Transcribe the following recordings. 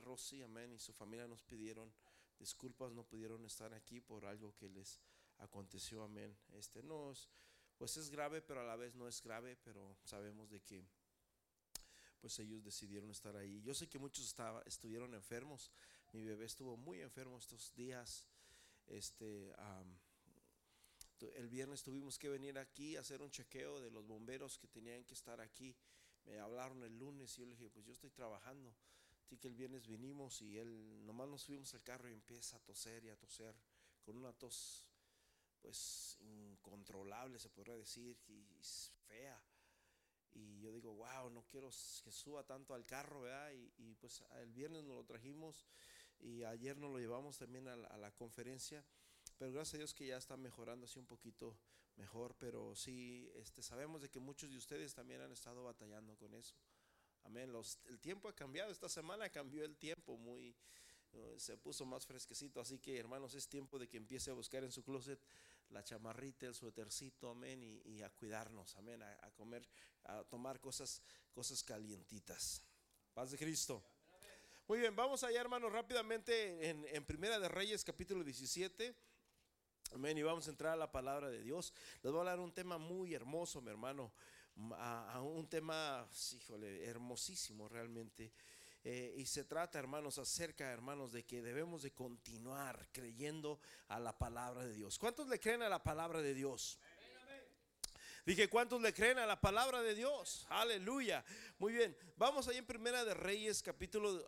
Rosy, amén, y su familia nos pidieron disculpas, no pudieron estar aquí por algo que les aconteció, amén. Este no es, pues es grave, pero a la vez no es grave, pero sabemos de que pues ellos decidieron estar ahí. Yo sé que muchos estaba, estuvieron enfermos. Mi bebé estuvo muy enfermo estos días. Este, el viernes tuvimos que venir aquí a hacer un chequeo de los bomberos que tenían que estar aquí. Me hablaron el lunes y yo le dije, pues yo estoy trabajando. Así que el viernes vinimos y él, nomás nos subimos al carro y empieza a toser y a toser con una tos pues incontrolable se podría decir y fea y yo digo, wow, no quiero que suba tanto al carro, ¿verdad? Y, pues el viernes nos lo trajimos y ayer nos lo llevamos también a la, conferencia. Pero gracias a Dios que ya está mejorando así un poquito mejor. Pero sí, este, sabemos de que muchos de ustedes también han estado batallando con eso. Amén. Los, el tiempo ha cambiado. Esta semana cambió el tiempo muy, se puso más fresquecito. Así que hermanos, es tiempo de que empiece a buscar en su closet la chamarrita, el suétercito, amén, y, a cuidarnos, amén, a, comer, a tomar cosas, cosas calientitas. Paz de Cristo. Muy bien, vamos allá, hermanos, rápidamente en, en Primera de Reyes, capítulo 17. Amén, y vamos a entrar a la palabra de Dios. Les voy a hablar un tema muy hermoso, mi hermano, a, un tema, híjole, hermosísimo realmente. Eh, y se trata, hermanos, acerca, hermanos, de que debemos de continuar creyendo a la palabra de Dios. ¿Cuántos le creen a la palabra de Dios? Dije, ¿cuántos le creen a la palabra de Dios? Aleluya. Muy bien. Vamos ahí en Primera de Reyes, capítulo...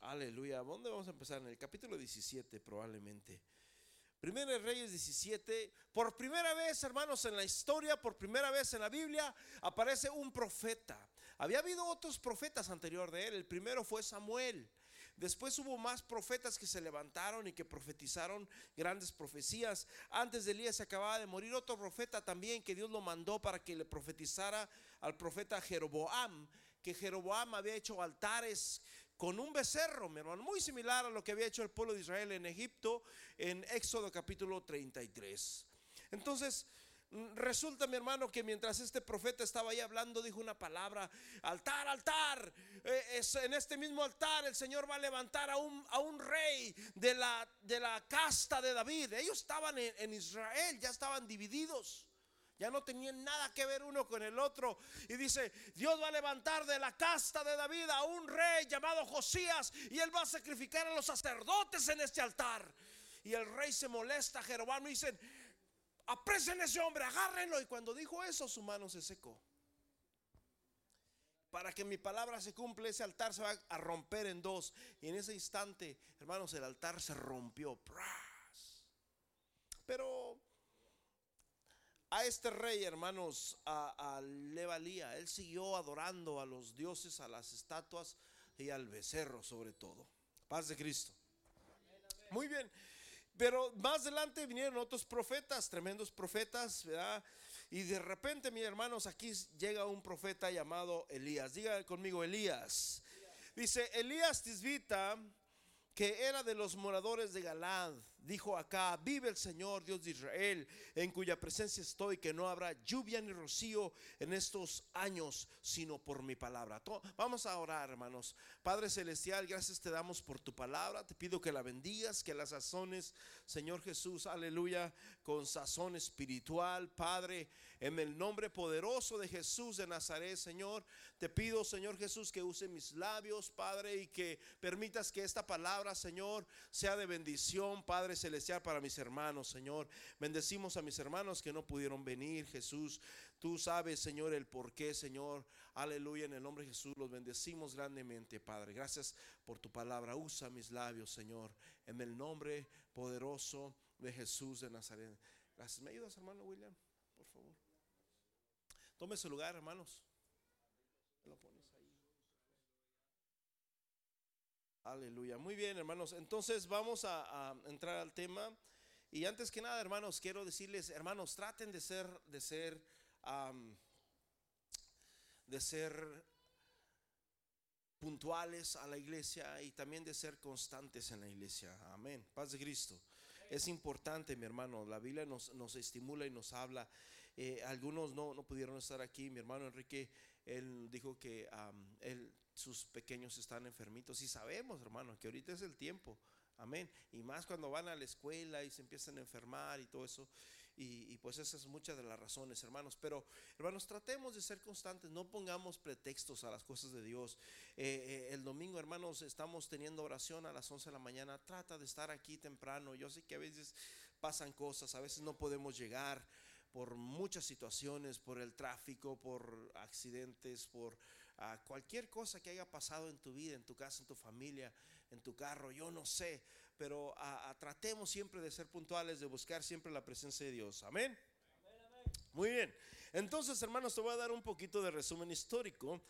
aleluya. ¿Dónde vamos a empezar? En el capítulo 17 probablemente. Primera de Reyes 17, por primera vez, hermanos, en la historia, por primera vez en la Biblia, aparece un profeta. Había habido otros profetas anterior de él. El primero fue Samuel. Después hubo más profetas que se levantaron y que profetizaron grandes profecías. Antes de Elías se acababa de morir otro profeta también que Dios lo mandó para que le profetizara al profeta Jeroboam, que Jeroboam había hecho altares con un becerro, mi hermano, muy similar a lo que había hecho el pueblo de Israel en Egipto en Éxodo capítulo 33. Entonces, Resulta, mi hermano, que mientras este profeta estaba ahí hablando, dijo una palabra, altar, altar. Eh, en este mismo altar el Señor va a levantar a un, a un rey de la, de la casta de David. Ellos estaban en Israel, ya estaban divididos. Ya no tenían nada que ver uno con el otro. Y dice, Dios va a levantar de la casta de David a un rey llamado Josías y él va a sacrificar a los sacerdotes en este altar. Y el rey se molesta, Jeroboam, y dicen, Aprecien ese hombre, agárrenlo. Y cuando dijo eso, su mano se secó. Para que mi palabra se cumpla, ese altar se va a romper en dos. Y en ese instante, hermanos, el altar se rompió. Pero a este rey, hermanos, a, a él siguió adorando a los dioses, a las estatuas y al becerro sobre todo. Paz de Cristo. Muy bien. Pero más adelante vinieron otros profetas, tremendos profetas, ¿verdad? Y de repente, mis hermanos, aquí llega un profeta llamado Elías. Diga conmigo, Elías. Dice, Elías Tisbita, que era de los moradores de Galad dijo acá, vive el Señor Dios de Israel, en cuya presencia estoy, que no habrá lluvia ni rocío en estos años, sino por mi palabra. Vamos a orar, hermanos. Padre Celestial, gracias te damos por tu palabra. Te pido que la bendigas, que la sazones, Señor Jesús, aleluya, con sazón espiritual, Padre, en el nombre poderoso de Jesús de Nazaret, Señor. Te pido, Señor Jesús, que use mis labios, Padre, y que permitas que esta palabra, Señor, sea de bendición, Padre Celestial, para mis hermanos, Señor. Bendecimos a mis hermanos que no pudieron venir, Jesús. Tú sabes, Señor, el por qué, Señor. Aleluya, en el nombre de Jesús los bendecimos grandemente, Padre. Gracias por tu palabra. Usa mis labios, Señor, en el nombre poderoso de Jesús de Nazaret. Gracias. ¿Me ayudas, hermano William? Tome su lugar, hermanos. Ahí. Aleluya. Muy bien, hermanos. Entonces vamos a, entrar al tema. Y antes que nada, hermanos, quiero decirles, hermanos, traten de ser, de ser, de ser puntuales a la iglesia y también de ser constantes en la iglesia. Amén. Paz de Cristo. Es importante, mi hermano. La Biblia nos, nos estimula y nos habla. Eh, algunos no, no pudieron estar aquí. Mi hermano Enrique él dijo que él, sus pequeños están enfermitos y sabemos, hermano, que ahorita es el tiempo. Amén. Y más cuando van a la escuela y se empiezan a enfermar y todo eso. Y, pues esas es muchas de las razones, hermanos. Pero, hermanos, tratemos de ser constantes, no pongamos pretextos a las cosas de Dios. Eh, eh, el domingo, hermanos, estamos teniendo oración a las 11 de la mañana. Trata de estar aquí temprano. Yo sé que a veces pasan cosas, a veces no podemos llegar por muchas situaciones, por el tráfico, por accidentes, por ah, cualquier cosa que haya pasado en tu vida, en tu casa, en tu familia, en tu carro, yo no sé, pero ah, ah, tratemos siempre de ser puntuales, de buscar siempre la presencia de Dios. Amén. Muy bien. Entonces, hermanos, te voy a dar un poquito de resumen histórico.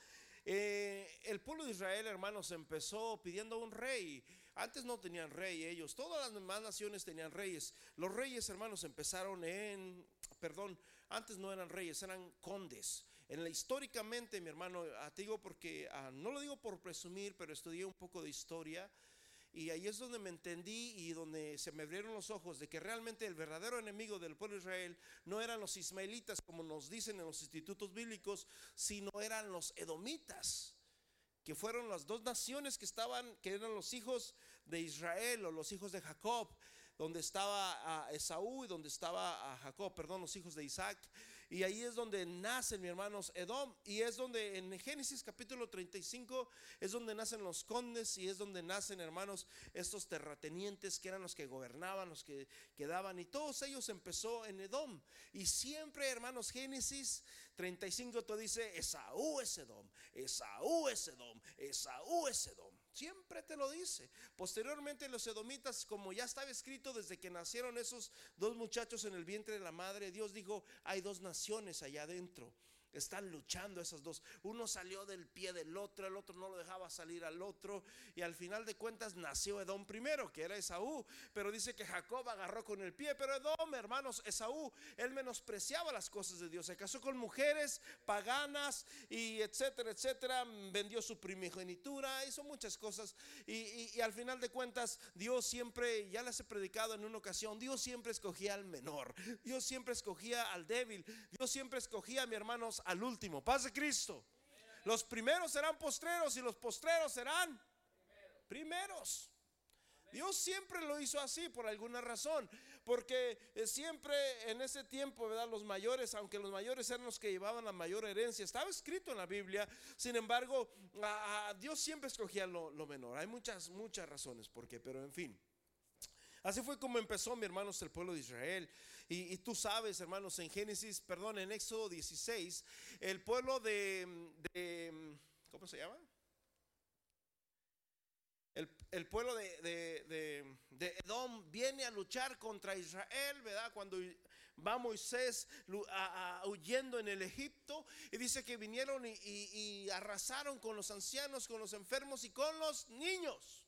Eh, el pueblo de Israel, hermanos, empezó pidiendo un rey. Antes no tenían rey ellos, todas las demás naciones tenían reyes. Los reyes, hermanos, empezaron en, perdón, antes no eran reyes, eran condes. En la, históricamente, mi hermano, ah, te digo porque, ah, no lo digo por presumir, pero estudié un poco de historia. Y ahí es donde me entendí y donde se me abrieron los ojos de que realmente el verdadero enemigo del pueblo de Israel no eran los ismaelitas, como nos dicen en los institutos bíblicos, sino eran los edomitas, que fueron las dos naciones que estaban, que eran los hijos de Israel o los hijos de Jacob, donde estaba a Esaú y donde estaba a Jacob, perdón, los hijos de Isaac. Y ahí es donde nacen, mi hermanos, Edom. Y es donde en Génesis capítulo 35 es donde nacen los condes y es donde nacen, hermanos, estos terratenientes que eran los que gobernaban, los que quedaban. Y todos ellos empezó en Edom. Y siempre, hermanos, Génesis 35 te dice, Esaú es Edom, Esaú es Edom, Esaú es Edom. Siempre te lo dice. Posteriormente los edomitas, como ya estaba escrito desde que nacieron esos dos muchachos en el vientre de la madre, Dios dijo, hay dos naciones allá adentro. Están luchando esas dos. Uno salió del pie del otro, el otro no lo dejaba salir al otro. Y al final de cuentas nació Edom primero, que era Esaú. Pero dice que Jacob agarró con el pie. Pero Edom, hermanos, Esaú, él menospreciaba las cosas de Dios. Se casó con mujeres paganas y etcétera, etcétera. Vendió su primogenitura, hizo muchas cosas. Y, al final de cuentas, Dios siempre, ya les he predicado en una ocasión, Dios siempre escogía al menor. Dios siempre escogía al débil. Dios siempre escogía mi hermanos al último. Paz de Cristo. Los primeros serán postreros y los postreros serán primeros. Dios siempre lo hizo así por alguna razón, porque eh, siempre en ese tiempo, ¿verdad? Los mayores, aunque los mayores eran los que llevaban la mayor herencia, estaba escrito en la Biblia, sin embargo, Dios siempre escogía lo, lo, menor. Hay muchas, muchas razones por qué, pero en fin. Así fue como empezó, mi hermanos, el pueblo de Israel. Y, tú sabes, hermanos, en Génesis, perdón, en Éxodo 16, el pueblo de, ¿cómo se llama? El, pueblo de, Edom viene a luchar contra Israel, ¿verdad? Cuando va Moisés huyendo en el Egipto y dice que vinieron y arrasaron con los ancianos, con los enfermos y con los niños.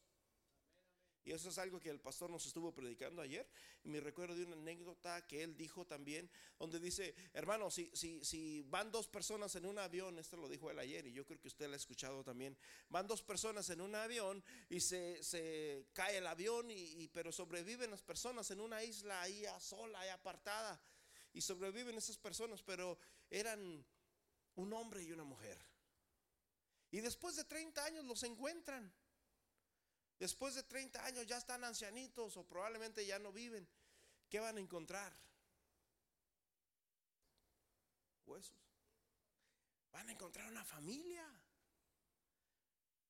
Y eso es algo que el pastor nos estuvo predicando ayer. Y me recuerdo de una anécdota que él dijo también, donde dice, hermano, si, si, si van dos personas en un avión, esto lo dijo él ayer y yo creo que usted lo ha escuchado también, van dos personas en un avión y se, se cae el avión, y, pero sobreviven las personas en una isla ahí a sola, ahí apartada. Y sobreviven esas personas, pero eran un hombre y una mujer. Y después de 30 años los encuentran. Después de 30 años ya están ancianitos o probablemente ya no viven. ¿Qué van a encontrar? Huesos. Van a encontrar una familia.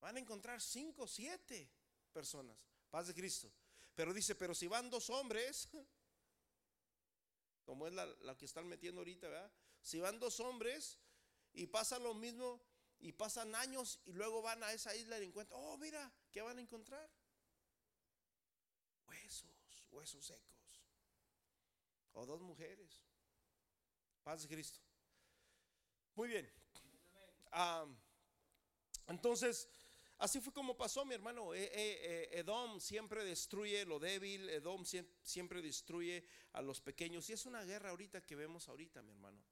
Van a encontrar cinco, siete personas. Paz de Cristo. Pero dice, pero si van dos hombres, como es la, que están metiendo ahorita, ¿verdad? Si van dos hombres y pasa lo mismo, y pasan años y luego van a esa isla y encuentran, oh, mira, ¿qué van a encontrar? Huesos, huesos secos. O dos mujeres. Paz de Cristo. Muy bien. entonces, así fue como pasó, mi hermano. E, e, e, Edom siempre destruye lo débil, Edom siempre destruye a los pequeños. Y es una guerra ahorita que vemos ahorita, mi hermano.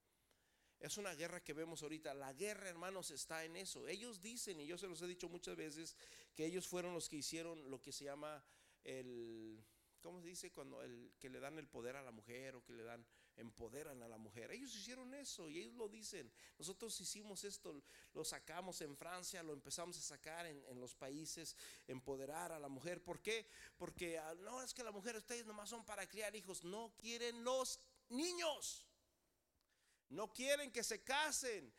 Es una guerra que vemos ahorita. La guerra, hermanos, está en eso. Ellos dicen, y yo se los he dicho muchas veces, que ellos fueron los que hicieron lo que se llama el, ¿cómo se dice? Cuando el que le dan el poder a la mujer o que le dan empoderan a la mujer. Ellos hicieron eso y ellos lo dicen. Nosotros hicimos esto, lo sacamos en Francia, lo empezamos a sacar en, los países, empoderar a la mujer. ¿Por qué? Porque ah, no es que la mujer, ustedes nomás son para criar hijos, no quieren los niños. No quieren que se casen.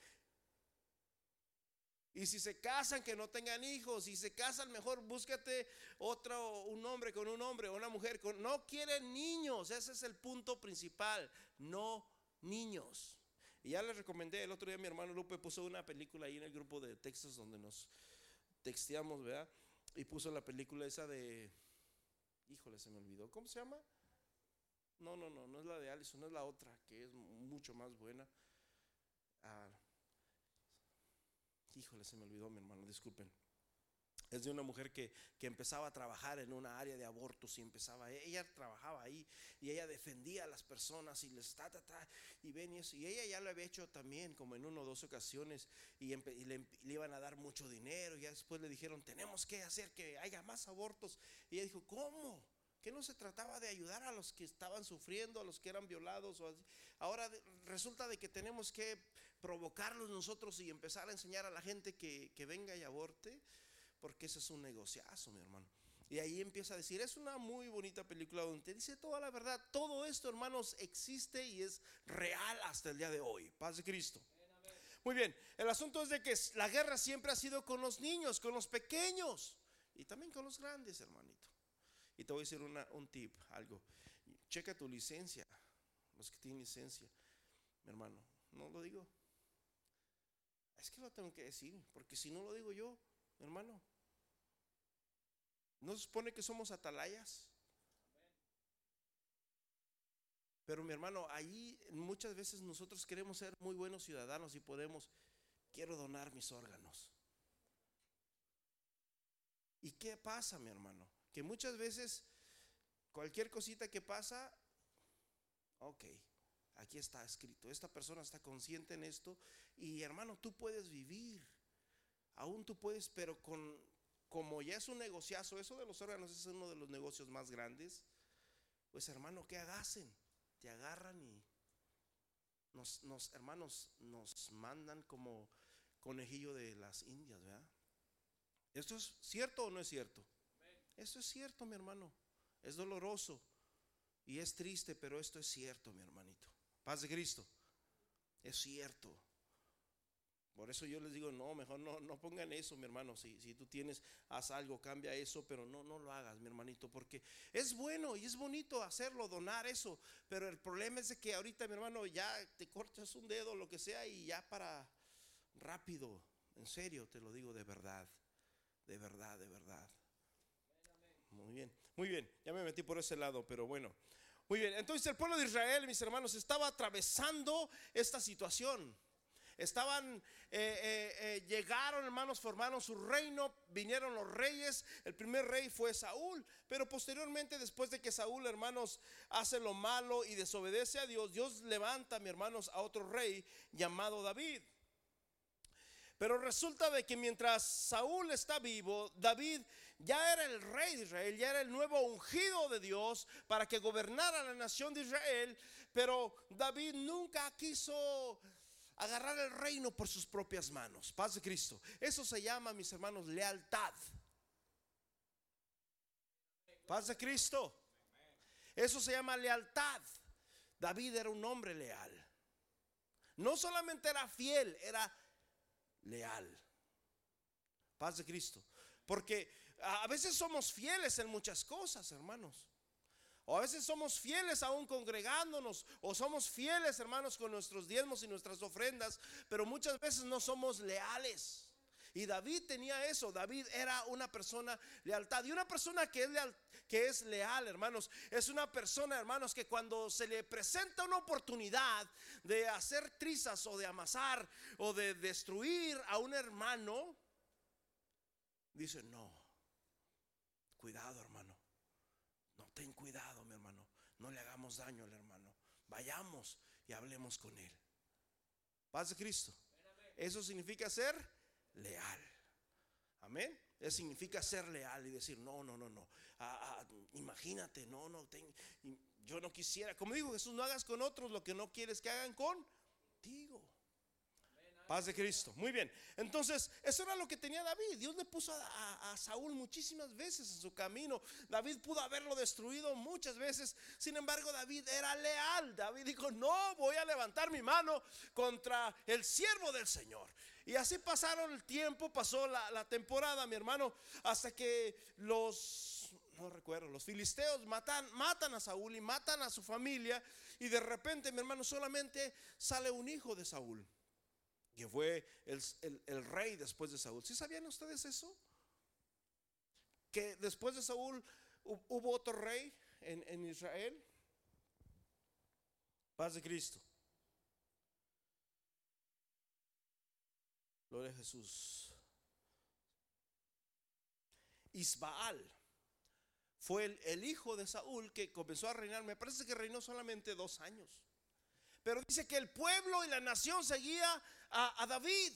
Y si se casan, que no tengan hijos. Si se casan, mejor búscate otro, un hombre con un hombre, una mujer con. No quieren niños. Ese es el punto principal. No niños. Y ya les recomendé, el otro día mi hermano Lupe puso una película ahí en el grupo de textos donde nos texteamos, ¿verdad? Y puso la película esa de. Híjole, se me olvidó. ¿Cómo se llama? No, no, no, no es la de Allison, es la otra, que es mucho más buena. Ah, híjole, se me olvidó mi hermano, disculpen. Es de una mujer que, empezaba a trabajar en una área de abortos y empezaba, ella trabajaba ahí y ella defendía a las personas y les ta, ta, ta, y ven y eso. Y ella ya lo había hecho también como en una o dos ocasiones y, le, iban a dar mucho dinero. Y ya después le dijeron, tenemos que hacer que haya más abortos. Y ella dijo, ¿cómo? Que no se trataba de ayudar a los que estaban sufriendo, a los que eran violados. O Ahora resulta de que tenemos que provocarlos nosotros y empezar a enseñar a la gente que, venga y aborte, porque ese es un negociazo, mi hermano. Y ahí empieza a decir, es una muy bonita película donde te dice toda la verdad. Todo esto, hermanos, existe y es real hasta el día de hoy. Paz de Cristo. Muy bien, el asunto es de que la guerra siempre ha sido con los niños, con los pequeños y también con los grandes, hermanito. Y te voy a decir un tip, algo. Checa tu licencia, los que tienen licencia, mi hermano. No lo digo es que lo tengo que decir, porque si no lo digo yo, hermano, ¿no se supone que somos atalayas? Pero mi hermano, ahí muchas veces nosotros queremos ser muy buenos ciudadanos y podemos, quiero donar mis órganos. ¿Y qué pasa, mi hermano? Que muchas veces cualquier cosita que pasa, ok, Aquí está escrito. Esta persona está consciente en esto. Y hermano, tú puedes vivir. Aún tú puedes, pero con, como ya es un negociazo, eso de los órganos es uno de los negocios más grandes. Pues hermano, ¿qué hacen? Te agarran y nos, nos, hermanos, nos mandan como conejillo de las indias, ¿verdad? ¿Esto es cierto o no es cierto? Esto es cierto, mi hermano. Es doloroso y es triste, pero esto es cierto, mi hermanito. Paz de Cristo. Es cierto. Por eso yo les digo, no, mejor no, no pongan eso, mi hermano. Si, si tú tienes, haz algo, cambia eso, pero no, no lo hagas, mi hermanito, porque es bueno y es bonito hacerlo, donar eso. Pero el problema es que ahorita, mi hermano, ya te cortas un dedo, lo que sea, y ya para rápido. En serio, te lo digo de verdad, de verdad, de verdad. Muy bien, muy bien. Ya me metí por ese lado, pero bueno. Muy bien, entonces el pueblo de Israel, mis hermanos, estaba atravesando esta situación. Estaban, eh, eh, eh, llegaron hermanos, formaron su reino, vinieron los reyes. El primer rey fue Saúl, pero posteriormente, después de que Saúl, hermanos, hace lo malo y desobedece a Dios, Dios levanta, mis hermanos, a otro rey llamado David. Pero resulta de que mientras Saúl está vivo, David ya era el rey de Israel, ya era el nuevo ungido de Dios para que gobernara la nación de Israel, pero David nunca quiso agarrar el reino por sus propias manos. Paz de Cristo. Eso se llama, mis hermanos, lealtad. Paz de Cristo. Eso se llama lealtad. David era un hombre leal. No solamente era fiel, era leal. Paz de Cristo. Porque a veces somos fieles en muchas cosas, hermanos. O a veces somos fieles aún congregándonos, o somos fieles, hermanos, con nuestros diezmos y nuestras ofrendas, pero muchas veces no somos leales. Y David tenía eso, David era una persona lealtad. Y una persona que es, leal, que es leal, hermanos, es una persona, hermanos, que cuando se le presenta una oportunidad de hacer trizas o de amasar o de destruir a un hermano, dice, no, Cuidado, hermano. No, ten cuidado, mi hermano. No le hagamos daño al hermano. Vayamos y hablemos con él. Paz de Cristo. Eso significa ser leal. Amén. Eso significa ser leal y decir, no, no, no, no. Ah, ah, imagínate, no, no. yo no quisiera, como digo Jesús, no hagas con otros lo que no quieres que hagan contigo. Paz de Cristo. Muy bien. Entonces, eso era lo que tenía David. Dios le puso a, Saúl muchísimas veces en su camino. David pudo haberlo destruido muchas veces. Sin embargo, David era leal. David dijo, no voy a levantar mi mano contra el siervo del Señor. Y así pasaron el tiempo, pasó la, temporada, mi hermano, hasta que los, no recuerdo, los filisteos matan, matan a Saúl y matan a su familia. Y de repente, mi hermano, solamente sale un hijo de Saúl que fue el, rey después de Saúl. ¿Sí sabían ustedes eso? Que después de Saúl hubo otro rey en, en Israel. Paz de Cristo. Gloria a Jesús. Isbaal fue el, el, hijo de Saúl que comenzó a reinar. Me parece que reinó solamente dos años. Pero dice que el pueblo y la nación seguía a, David.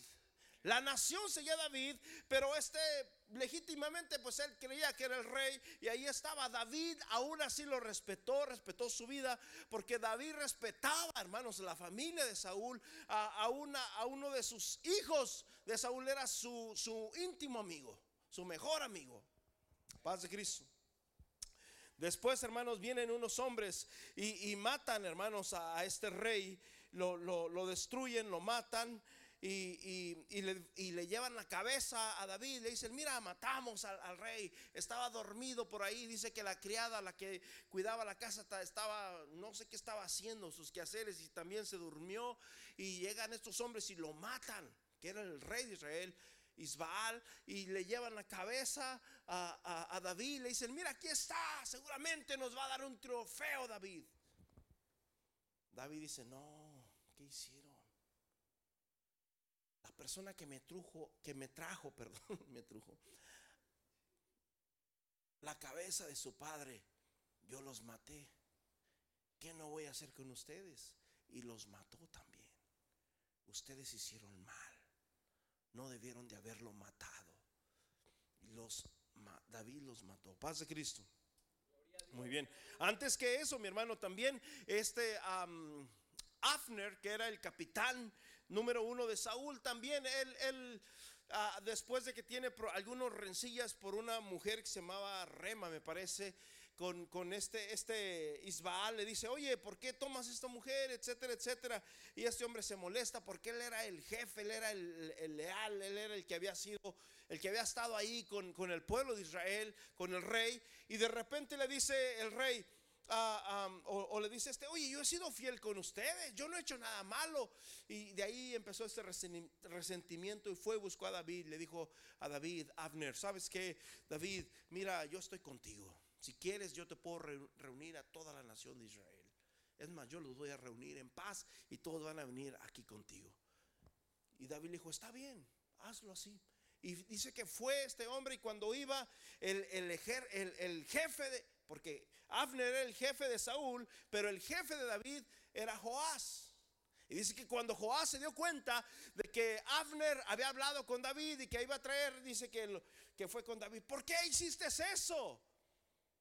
La nación seguía a David, pero este legítimamente pues él creía que era el rey y ahí estaba David, aún así lo respetó, respetó su vida, porque David respetaba, hermanos, la familia de Saúl, a, una, a uno de sus hijos de Saúl era su, su íntimo amigo, su mejor amigo. Paz de Cristo. Después, hermanos, vienen unos hombres y, matan, hermanos, a, este rey, lo, destruyen, lo matan. Y, le, llevan la cabeza a David, le dicen, mira, matamos al, rey, estaba dormido por ahí, dice que la criada, la que cuidaba la casa, estaba, no sé qué estaba haciendo, sus quehaceres, y también se durmió, y llegan estos hombres y lo matan, que era el rey de Israel, Isbaal y le llevan la cabeza a, David. Le dicen, mira, aquí está, seguramente nos va a dar un trofeo David. David dice, no, ¿qué hicieron? La persona que me trujo, que me trajo, perdón, me trujo, la cabeza de su padre, yo los maté. ¿Qué no voy a hacer con ustedes? Y los mató también. Ustedes hicieron mal no debieron de haberlo matado. Los, David los mató. Paz de Cristo. Muy bien. Antes que eso, mi hermano, también este Afner, que era el capitán número uno de Saúl, también él, él ah, después de que tiene algunos rencillas por una mujer que se llamaba Rema, me parece, con, este, este Isbaal, le dice, oye, ¿por qué tomas esta mujer? Etcétera, etcétera. Y este hombre se molesta porque él era el jefe, él era el, leal, él era el que había sido, el que había estado ahí con, con, el pueblo de Israel, con el rey. Y de repente le dice el rey, o, le dice este, oye, yo he sido fiel con ustedes, yo no he hecho nada malo. Y de ahí empezó este resentimiento y fue, buscó a David, le dijo a David, Abner, ¿sabes qué? David, mira, yo estoy contigo. Si quieres, yo te puedo reunir a toda la nación de Israel. Es más, yo los voy a reunir en paz y todos van a venir aquí contigo. Y David le dijo, está bien, hazlo así. Y dice que fue este hombre y cuando iba el, el, jefe de, porque Abner era el jefe de Saúl, pero el jefe de David era Joás. Y dice que cuando Joás se dio cuenta de que Abner había hablado con David y que iba a traer, dice que, que fue con David, ¿por qué hiciste eso?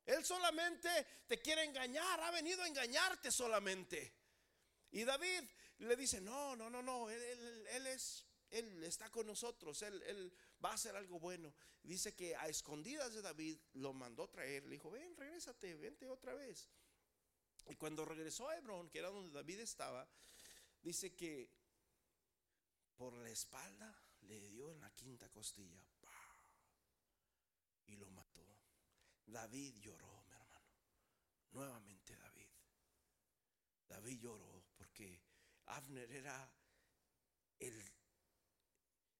Él solamente te quiere engañar, ha venido a engañarte solamente. Y David le dice, no, no, no, no, él, es, él está con nosotros, él, va a hacer algo bueno. Dice que a escondidas de David lo mandó traer, le dijo, ven, regrésate, vente otra vez. Y cuando regresó a Hebrón, que era donde David estaba, dice que por la espalda le dio en la quinta costilla y lo mató. David lloró, mi hermano. Nuevamente David. David lloró porque Abner era el,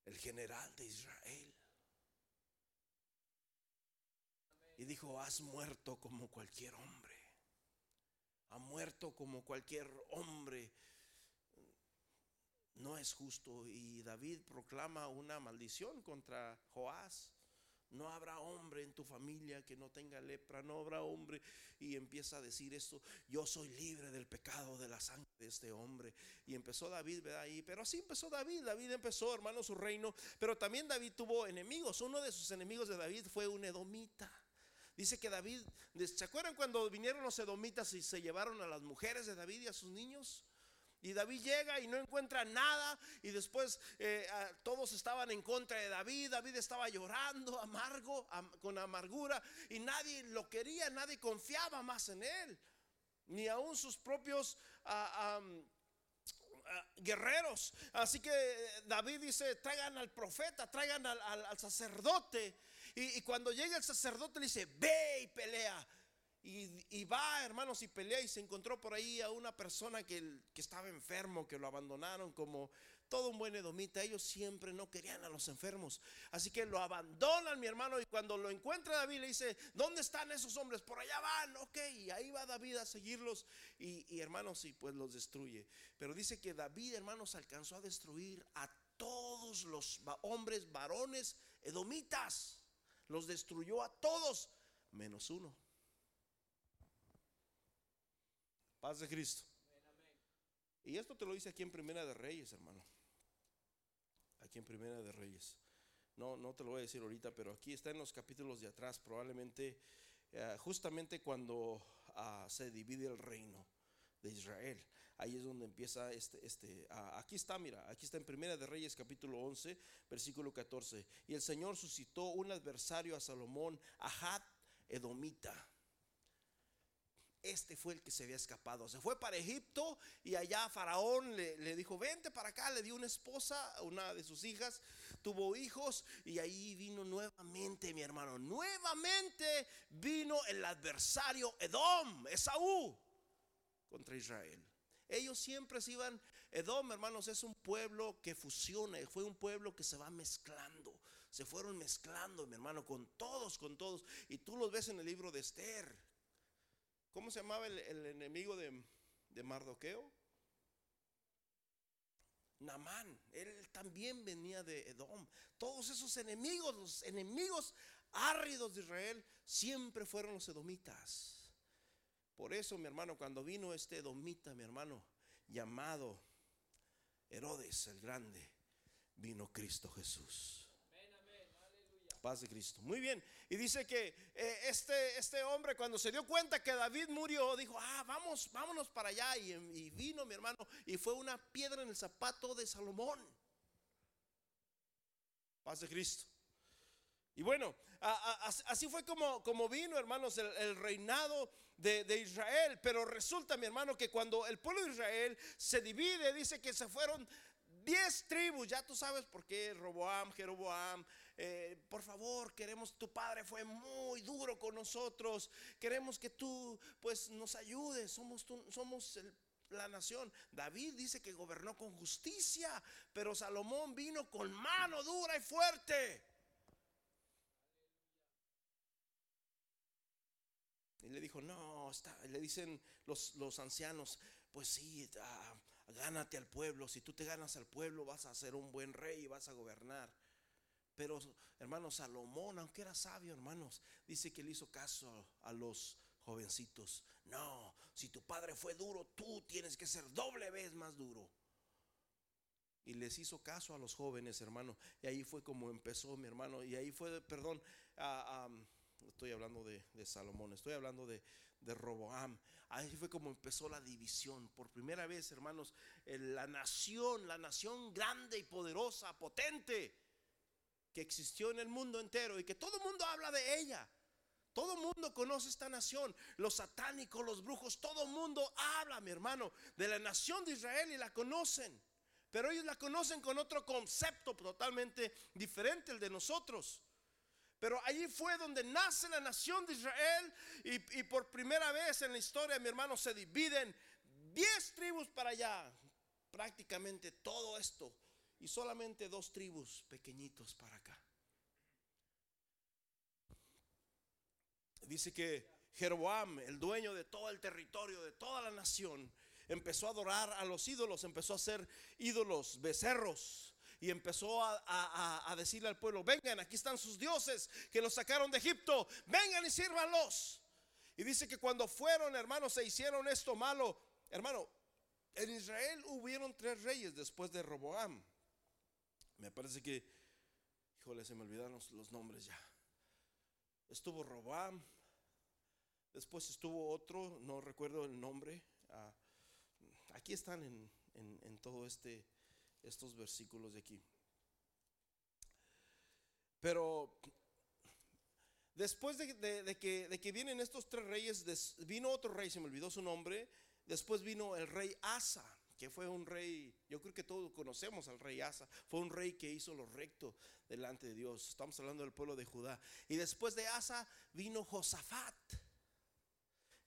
el general de Israel. Y dijo, has muerto como cualquier hombre. Ha muerto como cualquier hombre. No es justo. Y David proclama una maldición contra Joás. No habrá hombre en tu familia que no tenga lepra, no habrá hombre. Y empieza a decir esto, yo soy libre del pecado de la sangre de este hombre. Y empezó David, ¿verdad? Ahí, pero así empezó David. David empezó, hermano, su reino. Pero también David tuvo enemigos. Uno de sus enemigos de David fue un edomita. Dice que David, ¿se acuerdan cuando vinieron los edomitas y se llevaron a las mujeres de David y a sus niños? Y David llega y no encuentra nada. Y después eh, todos estaban en contra de David. David estaba llorando, amargo, con amargura. Y nadie lo quería, nadie confiaba más en él. Ni aún sus propios guerreros. Así que David dice, traigan al profeta, traigan al, sacerdote. Y, y, cuando llega el sacerdote le dice, ve y pelea. Y, va, hermanos, y pelea y se encontró por ahí a una persona que, estaba enfermo, que lo abandonaron como todo un buen edomita. Ellos siempre no querían a los enfermos. Así que lo abandonan, mi hermano, y cuando lo encuentra David le dice, ¿dónde están esos hombres? Por allá van, ok. Y ahí va David a seguirlos y hermanos, y pues los destruye. Pero dice que David, hermanos, alcanzó a destruir a todos los hombres, varones, edomitas. Los destruyó a todos, menos uno Paz de Cristo. Y esto te lo dice aquí en Primera de Reyes, hermano. Aquí en Primera de Reyes. No, no te lo voy a decir ahorita, pero aquí está en los capítulos de atrás, probablemente eh, justamente cuando ah, se divide el reino de Israel. Ahí es donde empieza este, este ah, aquí está, mira, aquí está en Primera de Reyes capítulo 11, versículo 14. Y el Señor suscitó un adversario a Salomón, Ahad Edomita este fue el que se había escapado. Se fue para Egipto y allá Faraón le, dijo, vente para acá, le dio una esposa, una de sus hijas, tuvo hijos y ahí vino nuevamente, mi hermano, nuevamente vino el adversario Edom, Esaú, contra Israel. Ellos siempre se iban, Edom, hermanos, es un pueblo que fusiona, fue un pueblo que se va mezclando. Se fueron mezclando, mi hermano, con todos, con todos. Y tú los ves en el libro de Esther ¿Cómo se llamaba el, enemigo de, Mardoqueo? Namán, él también venía de Edom. Todos esos enemigos, los enemigos árridos de Israel, siempre fueron los edomitas. Por eso, mi hermano, cuando vino este edomita, mi hermano, llamado Herodes el Grande, vino Cristo Jesús paz de Cristo. Muy bien. Y dice que eh, este, este hombre cuando se dio cuenta que David murió, dijo, ah, vamos, vámonos para allá. Y, vino mi hermano y fue una piedra en el zapato de Salomón. Paz de Cristo. Y bueno, así fue como, como vino, hermanos, el, reinado de, de, Israel. Pero resulta, mi hermano, que cuando el pueblo de Israel se divide, dice que se fueron diez tribus. Ya tú sabes por qué Roboam, Jeroboam, eh, favor, queremos, tu padre fue muy duro con nosotros, queremos que tú pues nos ayudes, somos, somos la nación. David dice que gobernó con justicia, pero Salomón vino con mano dura y fuerte. Y le dijo, no, le dicen los, los ancianos, pues sí, ah, gánate al pueblo, si tú te ganas al pueblo vas a ser un buen rey y vas a gobernar. Pero, hermanos, Salomón, aunque era sabio, hermanos, dice que le hizo caso a los jovencitos. No, si tu padre fue duro, tú tienes que ser doble vez más duro. Y les hizo caso a los jóvenes, hermano. Y ahí fue como empezó mi hermano. Y ahí fue, perdón, estoy hablando de, Salomón, estoy hablando de, de Roboam. Ahí fue como empezó la división. Por primera vez, hermanos, la nación, la nación grande y poderosa, potente que existió en el mundo entero y que todo el mundo habla de ella. Todo el mundo conoce esta nación, los satánicos, los brujos, todo el mundo habla, mi hermano, de la nación de Israel y la conocen. Pero ellos la conocen con otro concepto totalmente diferente el de nosotros. Pero allí fue donde nace la nación de Israel y, y por primera vez en la historia, mi hermano, se dividen 10 tribus para allá. Prácticamente todo esto y solamente dos tribus pequeñitos para acá. Dice que Jeroboam, el dueño de todo el territorio, de toda la nación, empezó a adorar a los ídolos, empezó a hacer ídolos, becerros. Y empezó a, a decirle al pueblo, vengan, aquí están sus dioses que los sacaron de Egipto, vengan y sírvanlos. Y dice que cuando fueron, hermanos, se hicieron esto malo. Hermano, en Israel hubieron tres reyes después de Roboam. Me parece que, híjole, se me olvidaron los, nombres ya. Estuvo Robam, Después estuvo otro, no recuerdo el nombre. Ah, aquí están en, en, todo este, estos versículos de aquí. Pero después de, que, de, que, vienen estos tres reyes, vino otro rey, se me olvidó su nombre. Después vino el rey Asa que fue un rey, yo creo que todos conocemos al rey Asa, fue un rey que hizo lo recto delante de Dios. Estamos hablando del pueblo de Judá. Y después de Asa vino Josafat.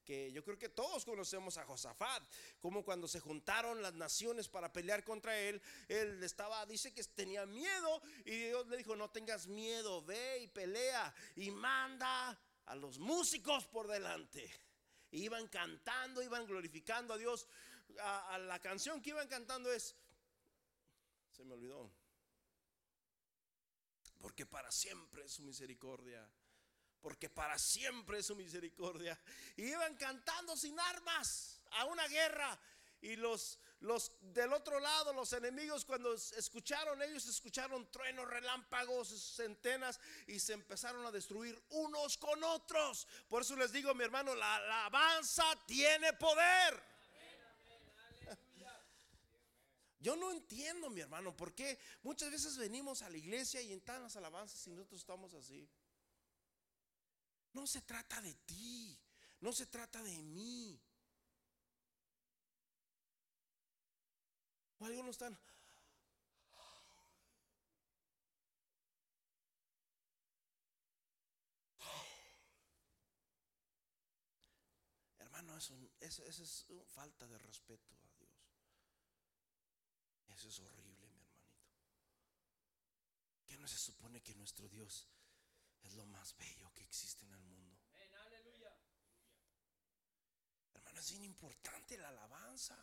Que yo creo que todos conocemos a Josafat, como cuando se juntaron las naciones para pelear contra él, él estaba, dice que tenía miedo y Dios le dijo, no tengas miedo, ve y pelea y manda a los músicos por delante. iban cantando, iban glorificando a Dios a, la canción que iban cantando es, se me olvidó, porque para siempre es su misericordia, porque para siempre es su misericordia. Y iban cantando sin armas a una guerra. Y los, los del otro lado, los enemigos, cuando escucharon, ellos escucharon truenos, relámpagos, centenas y se empezaron a destruir unos con otros. Por eso les digo, mi hermano, la alabanza tiene poder. Yo no entiendo, mi hermano, por qué muchas veces venimos a la iglesia y en las alabanzas y nosotros estamos así. No se trata de ti, no se trata de mí. O algunos están, Hermano, eso, eso, es falta de respeto. Eso es horrible, mi hermanito. ¿Qué no se supone que nuestro Dios es lo más bello que existe en el mundo? Hermano, es bien importante la alabanza.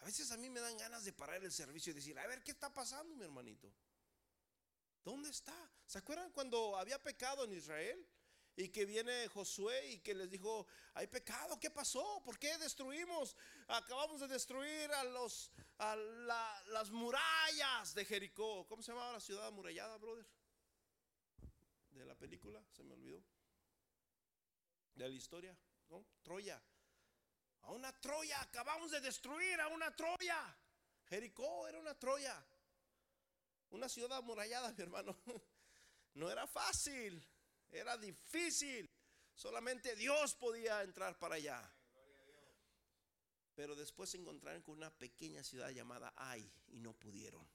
A veces a mí me dan ganas de parar el servicio y decir, a ver, ¿qué está pasando, mi hermanito? ¿Dónde está? ¿Se acuerdan cuando había pecado en Israel? Y que viene Josué y que les dijo, hay pecado, ¿qué pasó? ¿Por qué destruimos? Acabamos de destruir a los a las murallas de Jericó. ¿Cómo se llamaba la ciudad amurallada, brother? De la película, se me olvidó. De la historia, ¿no? Troya. A una Troya, acabamos de destruir a una Troya. Jericó era una Troya. Una ciudad amurallada, mi hermano. No era fácil. Era difícil. Solamente Dios podía entrar para allá. Pero después se encontraron con una pequeña ciudad llamada Ai y no pudieron.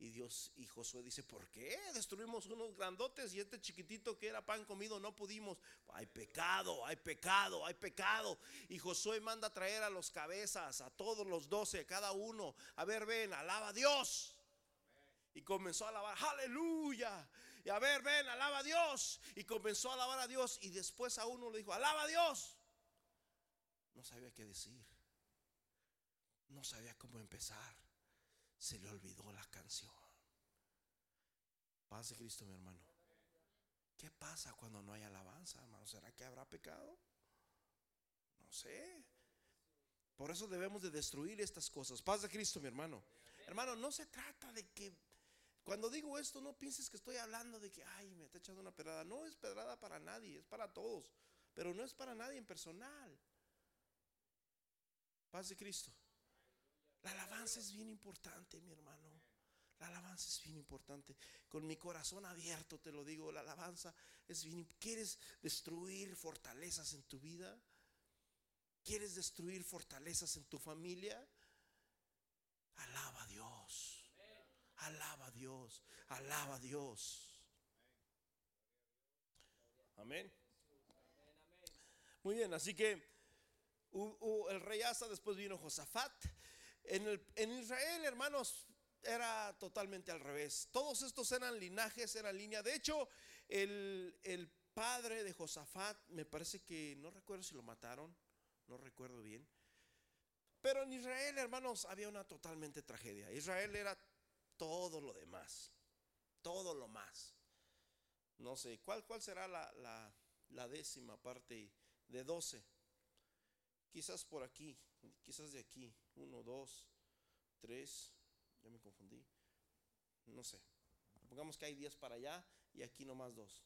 Y Dios y Josué dice, ¿por qué destruimos unos grandotes y este chiquitito que era pan comido no pudimos? Hay pecado, hay pecado, hay pecado. Y Josué manda a traer a los cabezas, a todos los doce, cada uno. A ver, ven, alaba a Dios. Y comenzó a alabar, aleluya a ver, ven, alaba a Dios. Y comenzó a alabar a Dios. Y después a uno le dijo, alaba a Dios. No sabía qué decir. No sabía cómo empezar. Se le olvidó la canción. Paz de Cristo, mi hermano. ¿Qué pasa cuando no hay alabanza, hermano? ¿Será que habrá pecado? No sé. Por eso debemos de destruir estas cosas. Paz de Cristo, mi hermano. Hermano, no se trata de que cuando digo esto, no pienses que estoy hablando de que, ay, me está echando una pedrada. No es pedrada para nadie, es para todos. Pero no es para nadie en personal. Paz de Cristo. La alabanza es bien importante, mi hermano. La alabanza es bien importante. Con mi corazón abierto te lo digo, la alabanza es bien. ¿Quieres destruir fortalezas en tu vida? ¿Quieres destruir fortalezas en tu familia? Alaba. Alaba a Dios, alaba a Dios. Amén. Muy bien, así que el rey Asa, después vino Josafat. En, en Israel, hermanos, era totalmente al revés. Todos estos eran linajes, eran línea. De hecho, el, el padre de Josafat, me parece que, no recuerdo si lo mataron, no recuerdo bien. Pero en Israel, hermanos, había una totalmente tragedia. Israel era todo lo demás, todo lo más. No sé, ¿cuál, cuál será la, la, décima parte de 12? Quizás por aquí, quizás de aquí, uno, dos, tres, ya me confundí, no sé. Pongamos que hay 10 para allá y aquí nomás dos.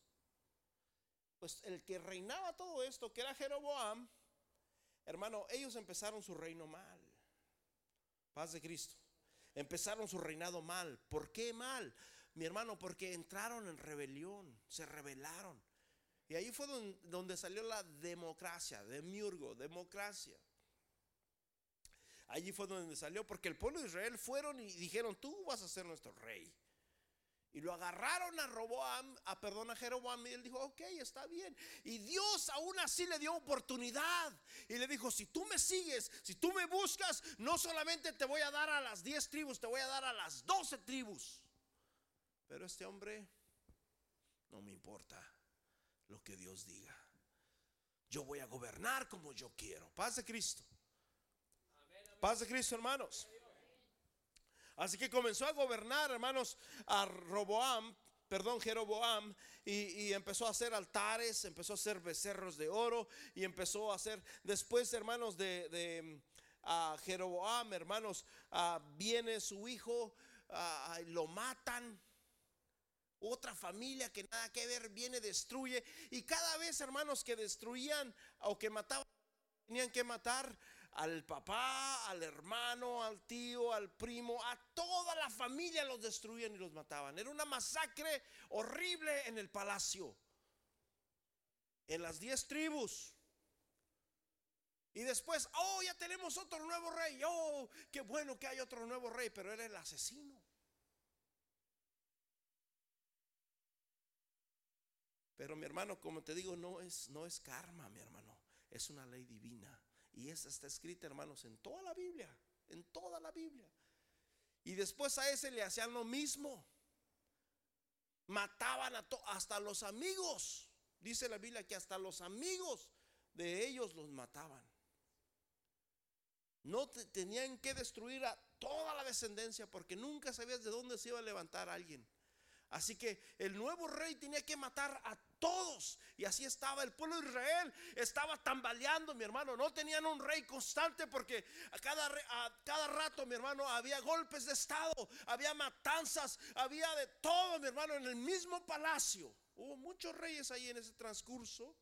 pues el que reinaba todo esto, que era Jeroboam, hermano, ellos empezaron su reino mal. Paz de Cristo. Empezaron su reinado mal. ¿Por qué mal? Mi hermano, porque entraron en rebelión, se rebelaron. Y ahí fue donde, salió la democracia, demiurgo, democracia. Allí fue donde salió, porque el pueblo de Israel fueron y dijeron, tú vas a ser nuestro rey. Y lo agarraron a Roboam, a perdón a Jeroboam, y él dijo, ok, está bien. Y Aún así le dio oportunidad. Y le dijo, si tú me sigues, si tú me buscas, no solamente te voy a dar a las 10 tribus, te voy a dar a las 12 tribus. Pero este hombre, no me importa lo que Dios diga. Yo voy a gobernar como yo quiero. Paz de Cristo. Paz de Cristo, hermanos. Así que comenzó a gobernar, hermanos, a Roboam, perdón, Jeroboam, y, empezó a hacer altares, empezó a hacer becerros de oro, y empezó a hacer, después, hermanos, de, Jeroboam, hermanos, viene su hijo, lo matan. Otra familia que nada que ver viene, destruye. Y cada vez, hermanos, que destruían o que mataban, tenían que matar al papá, al hermano, al tío, al primo, a toda la familia los destruían y los mataban. Era una masacre horrible en el palacio, en las diez tribus. Y después, oh, ya tenemos otro nuevo rey. Oh, qué bueno que hay otro nuevo rey, pero era el asesino. Pero mi hermano, como te digo, no es no es karma, mi hermano, es una ley divina. Y esa está escrita, hermanos, en toda la Biblia, en toda la Biblia. Y después a ese le hacían lo mismo. Mataban a hasta los amigos. Dice la Biblia que hasta los amigos de ellos los mataban. No tenían que destruir a toda la descendencia porque nunca sabías de dónde se iba a levantar alguien. Así que el nuevo rey tenía que matar a todos. Y así estaba el pueblo de Israel. Estaba tambaleando, mi hermano. No tenían un rey constante porque a cada, a cada rato, mi hermano, había golpes de estado, había matanzas, había de todo, mi hermano, en el mismo palacio. Hubo muchos reyes ahí en ese transcurso.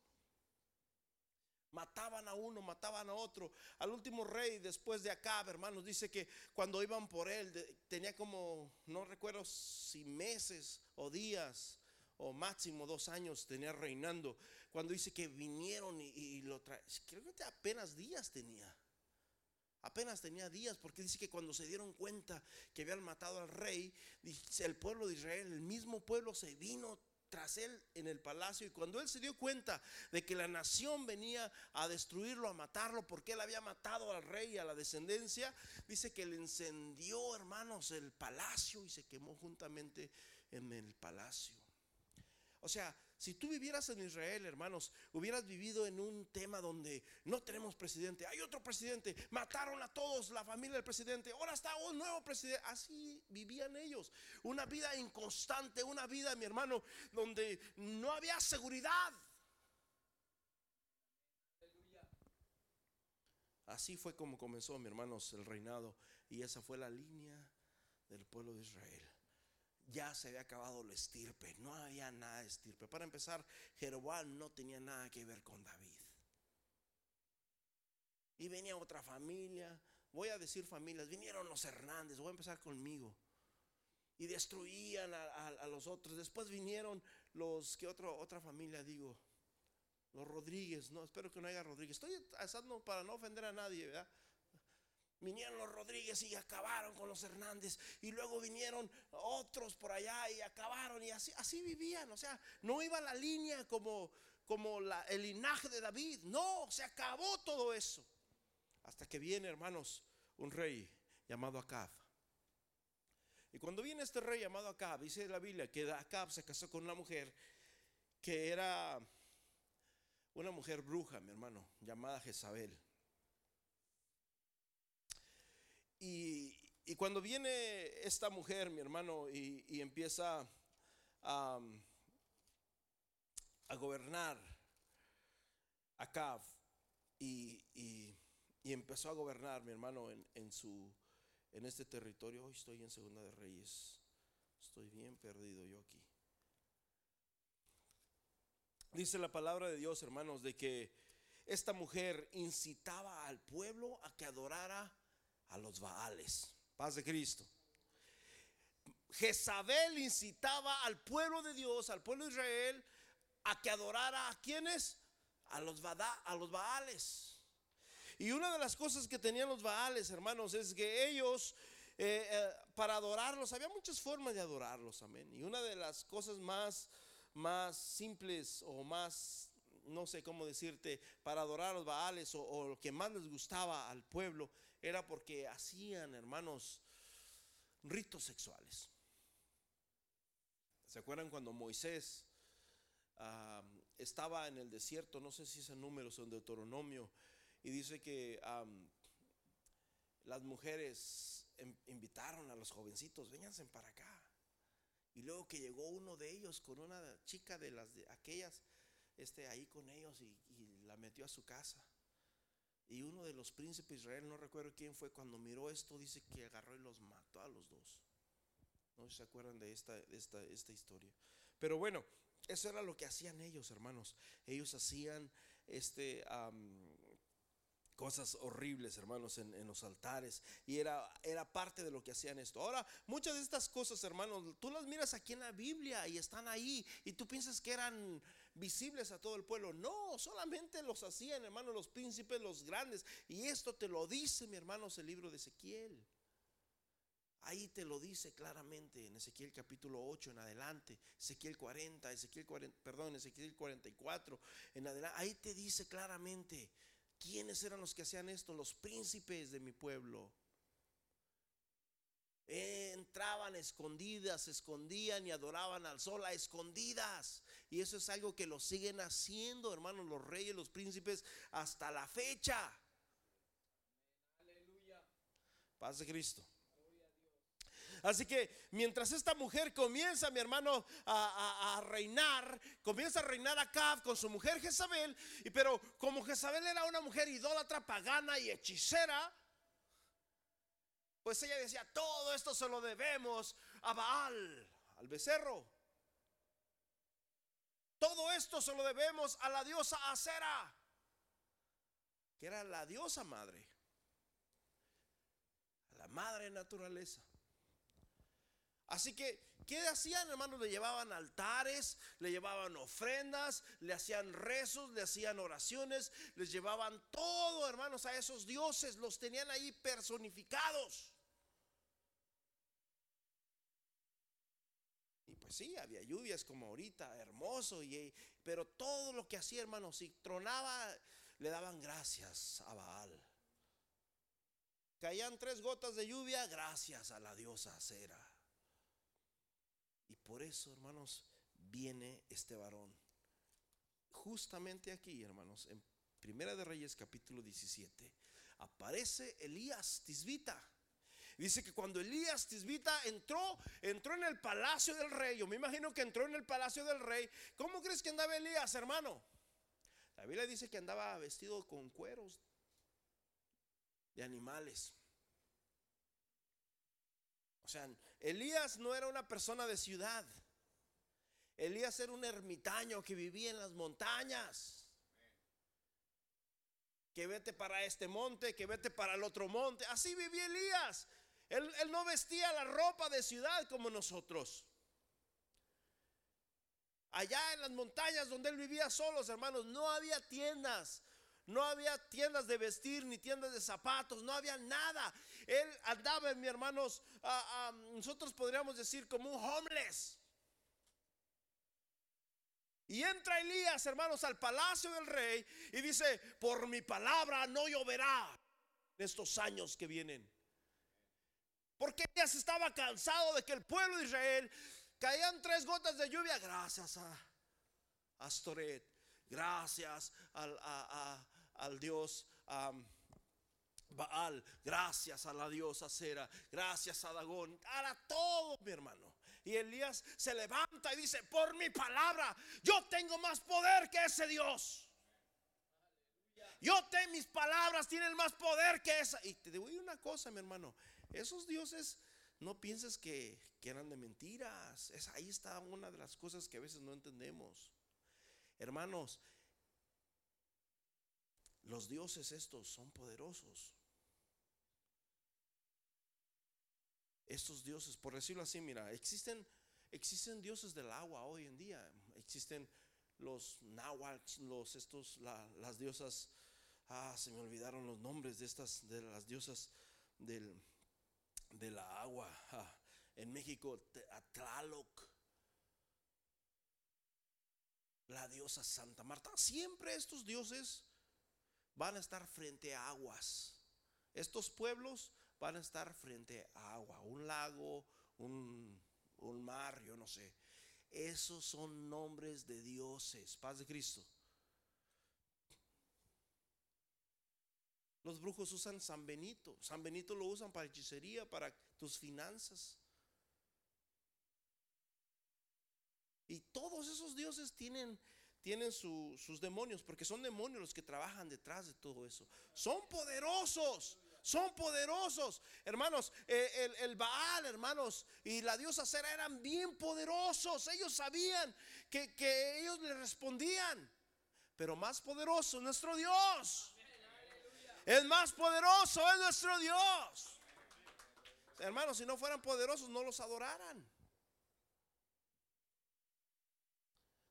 Mataban a uno, mataban a otro. Al último rey, después de Acab, hermanos, dice que cuando iban por él, tenía como, no recuerdo si meses o días o máximo dos años tenía reinando. Cuando dice que vinieron y, lo trajeron, creo que apenas días tenía. Apenas tenía días, porque dice que cuando se dieron cuenta que habían matado al rey, el pueblo de Israel, el mismo pueblo se vino tras él en el palacio y cuando él se dio cuenta de que la nación venía a destruirlo, a matarlo, porque él había matado al rey y a la descendencia, dice que le encendió, hermanos, el palacio y se quemó juntamente en el palacio. O sea, si tú vivieras en Israel, hermanos, hubieras vivido en un tema donde no tenemos presidente, hay otro presidente, mataron a todos, la familia del presidente, ahora está un nuevo presidente. Así vivían ellos. Una vida inconstante, una vida, mi hermano, donde no había seguridad. Así fue como comenzó, mi hermanos, el reinado. Y esa fue la línea del pueblo de Israel ya se había acabado la estirpe, no había nada de estirpe. Para empezar, Jeroboam no tenía nada que ver con David. Y venía otra familia, voy a decir familias, vinieron los Hernández, voy a empezar conmigo. Y destruían a, los otros. Después vinieron los, ¿qué otro, otra familia digo? Los Rodríguez, no, espero que no haya Rodríguez. Estoy asando para no ofender a nadie, ¿verdad? Vinieron los Rodríguez y acabaron con los Hernández. Y luego vinieron otros por allá y acabaron. Y así, así vivían. O sea, no iba la línea como, como el linaje de David. No, se acabó todo eso. Hasta que viene, hermanos, un rey llamado Acab. Y cuando viene este rey llamado Acab, dice la Biblia que Acab se casó con una mujer que era una mujer bruja, mi hermano, llamada Jezabel. Y, cuando viene esta mujer, mi hermano, y, empieza a, gobernar Acab y, y, empezó a gobernar, mi hermano, en, en este territorio. Hoy estoy en Segunda de Reyes. Estoy bien perdido yo aquí. Dice la palabra de Dios, hermanos, de que esta mujer incitaba al pueblo a que adorara a los Baales. Paz de Cristo. Jezabel incitaba al pueblo de Dios, al pueblo de Israel, a que adorara a quienes? A los, a los Baales. Y una de las cosas que tenían los Baales, hermanos, es que ellos, eh, eh, para adorarlos, había muchas formas de adorarlos, amén. Y una de las cosas más, más simples o más, no sé cómo decirte, para adorar a los Baales o, lo que más les gustaba al pueblo, era porque hacían, hermanos, ritos sexuales. ¿Se acuerdan cuando Moisés estaba en el desierto? No sé si ese número son Deuteronomio. Y dice que las mujeres em, invitaron a los jovencitos, vénganse para acá. Y luego que llegó uno de ellos con una chica de las de aquellas, este, ahí con ellos y, la metió a su casa. Y uno de los príncipes de Israel, no recuerdo quién fue, cuando miró esto, dice que agarró y los mató a los dos. No se acuerdan de esta, esta, esta historia. Pero bueno, eso era lo que hacían ellos, hermanos. Ellos hacían este, cosas horribles, hermanos, en, los altares. Y era, era parte de lo que hacían esto. Ahora, muchas de estas cosas, hermanos, tú las miras aquí en la Biblia y están ahí. Y tú piensas que eran visibles a todo el pueblo. No, solamente los hacían, hermanos, los príncipes, los grandes. Y esto te lo dice, mi hermanos, el libro de Ezequiel. Ahí te lo dice claramente en Ezequiel capítulo 8 en adelante, Ezequiel 40, Ezequiel 40, perdón, Ezequiel 44 en adelante. Ahí te dice claramente quiénes eran los que hacían esto, los príncipes de mi pueblo. Entraban escondidas, se escondían y adoraban al sol a escondidas. Y eso es algo que lo siguen haciendo, hermanos, los reyes, los príncipes, hasta la fecha. Aleluya. Paz de Cristo. Así que mientras esta mujer comienza, mi hermano, a, reinar, comienza a reinar Acab con su mujer Jezabel, y pero como Jezabel era una mujer idólatra, pagana y hechicera, pues ella decía, todo esto se lo debemos a Baal, al becerro. Todo esto se lo debemos a la diosa Acera, que era la diosa madre, la madre naturaleza. Así que, ¿qué hacían, hermanos? Le llevaban altares, le llevaban ofrendas, le hacían rezos, le hacían oraciones, les llevaban todo, hermanos, a esos dioses, los tenían ahí personificados. Pues sí, había lluvias como ahorita, hermoso, y, pero todo lo que hacía, hermanos, si tronaba, le daban gracias a Baal. Caían tres gotas de lluvia, gracias a la diosa Acera. Y por eso, hermanos, viene este varón. Justamente aquí, hermanos, en Primera de Reyes capítulo 17, aparece Elías Tisbita. Dice que cuando Elías Tisbita entró, entró en el palacio del rey. Yo me imagino que entró en el palacio del rey. ¿Cómo crees que andaba Elías, hermano? La Biblia dice que andaba vestido con cueros de animales. O sea, Elías no era una persona de ciudad. Elías era un ermitaño que vivía en las montañas. Que vete para este monte, que vete para el otro monte. Así vivía Elías. Él, no vestía la ropa de ciudad como nosotros. Allá en las montañas donde él vivía solos, hermanos, no había tiendas. No había tiendas de vestir ni tiendas de zapatos, no había nada. Él andaba, mi hermanos, nosotros podríamos decir como un homeless. Y entra Elías, hermanos, al palacio del rey y dice, por mi palabra no lloverá estos años que vienen. Porque Elías estaba cansado de que el pueblo de Israel caían tres gotas de lluvia gracias a Astoret, gracias al, al Dios Baal, gracias a la diosa Cera, gracias a Dagón, hará todo, mi hermano. Y Elías se levanta y dice, por mi palabra, yo tengo más poder que ese Dios. Yo tengo mis palabras tienen más poder que esa. Y te digo una cosa, mi hermano, esos dioses no pienses que, eran de mentiras. Es, ahí está una de las cosas que a veces no entendemos. Hermanos, los dioses estos son poderosos. Estos dioses, por decirlo así, mira, existen existen dioses del agua hoy en día. Existen los náhuatl, los estos las diosas ah, se me olvidaron los nombres de estas de las diosas del de la agua. En México, Atlaloc, la diosa Santa Marta. Siempre estos dioses van a estar frente a aguas. Estos pueblos van a estar frente a agua, un lago, un, un mar, yo no sé. Esos son nombres de dioses, paz de Cristo. Los brujos usan San Benito. San Benito lo usan para hechicería, para tus finanzas. Y todos esos dioses tienen, tienen sus demonios, porque son demonios los que trabajan detrás de todo eso. Son poderosos, son poderosos. Hermanos, eh, el, el, Baal, hermanos, y la diosa Cera eran bien poderosos. Ellos sabían que, que ellos le respondían. Pero más poderoso es nuestro Dios. Es más poderoso es nuestro Dios. Hermanos, si no fueran poderosos, no los adoraran.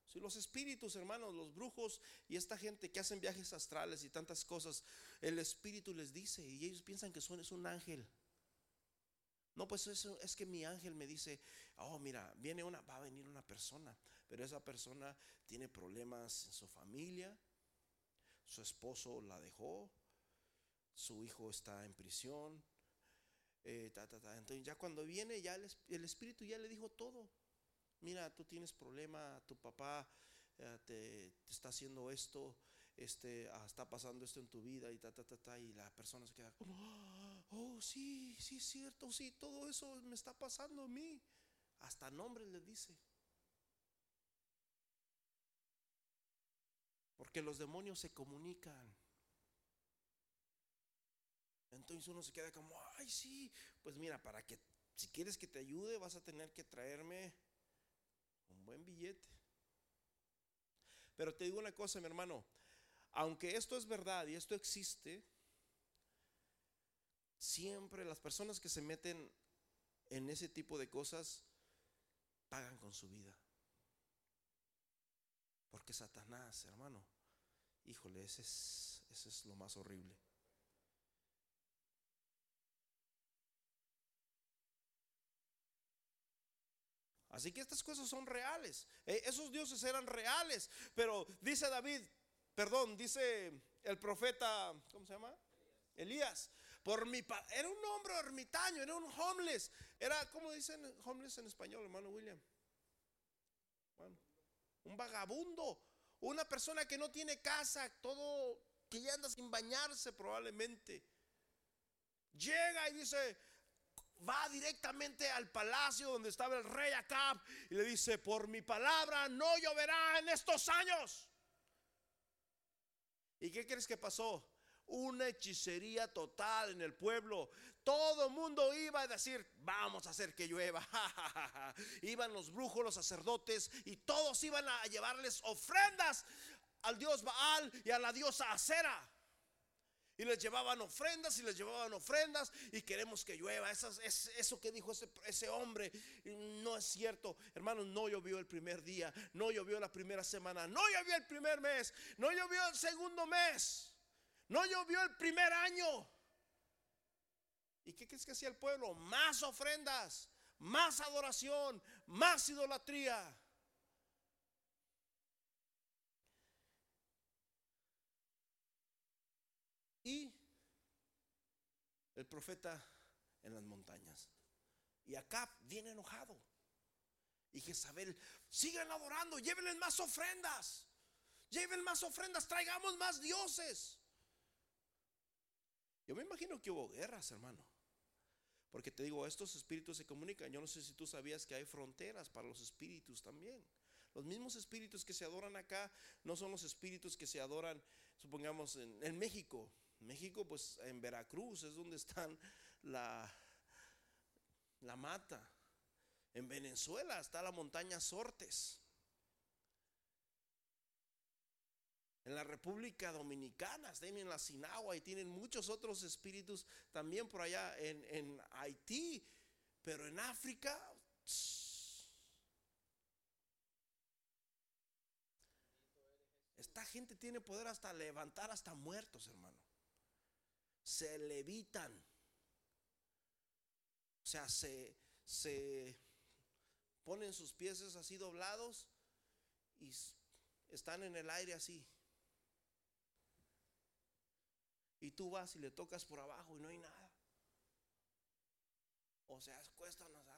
Si los espíritus, hermanos, los brujos y esta gente que hacen viajes astrales y tantas cosas, el espíritu les dice y ellos piensan que son es un ángel. No, pues eso es que mi ángel me dice, oh, mira, viene una, va a venir una persona, pero esa persona tiene problemas en su familia, su esposo la dejó, su hijo está en prisión, eh, entonces ya cuando viene, ya el espíritu ya le dijo todo mira, tú tienes problema, tu papá eh, te, está haciendo esto, este, ah, está pasando esto en tu vida y ta, ta, ta, ta, y la persona se queda como, oh, sí, sí es cierto, sí, todo eso me está pasando a mí. Hasta nombre le dice. Porque los demonios se comunican. Entonces uno se queda como, ay, sí, pues mira, para que, si quieres que te ayude, vas a tener que traerme un buen billete. Pero te digo una cosa, mi hermano, aunque esto es verdad y esto existe, siempre las personas que se meten en ese tipo de cosas pagan con su vida. Porque Satanás, hermano, híjole, ese es, ese es lo más horrible. Así que estas cosas son reales. Eh, esos dioses eran reales. Pero dice David, perdón, dice el profeta, ¿cómo se llama? Elías. Por mi era un hombre ermitaño, era un homeless. Era, ¿cómo dicen homeless en español, hermano William? Bueno, un vagabundo. Una persona que no tiene casa, todo, que ya anda sin bañarse probablemente. Llega y dice, va directamente al palacio donde estaba el rey Acab y le dice, por mi palabra no lloverá en estos años. ¿Y qué crees que pasó? Una hechicería total en el pueblo. Todo el mundo iba a decir, vamos a hacer que llueva. iban los brujos, los sacerdotes y todos iban a llevarles ofrendas al dios Baal y a la diosa Acera. Y les llevaban ofrendas y les llevaban ofrendas y queremos que llueva. Eso, eso que dijo ese, ese, hombre no es cierto. Hermanos, no llovió el primer día, no llovió la primera semana, no llovió el primer mes, no llovió el segundo mes, no llovió el primer año. ¿Y qué crees que hacía el pueblo? Más ofrendas, más adoración, más idolatría. Y el profeta en las montañas. Y acá viene enojado. Y Jezabel, sigan adorando, llévenles más ofrendas. Lleven más ofrendas, traigamos más dioses. Yo me imagino que hubo guerras, hermano. Porque te digo, estos espíritus se comunican. Yo no sé si tú sabías que hay fronteras para los espíritus también. Los mismos espíritus que se adoran acá no son los espíritus que se adoran, supongamos, en México. México, pues en Veracruz es donde están la, la mata. En Venezuela está la montaña Sortes. en la República Dominicana, están en la Sinagua y tienen muchos otros espíritus también por allá en, en Haití, pero en África... Esta gente tiene poder hasta levantar hasta muertos, hermano. Se levitan. O sea, se, se ponen sus pies así doblados y están en el aire así. Y tú vas y le tocas por abajo y no hay nada. O sea, cuesta nada.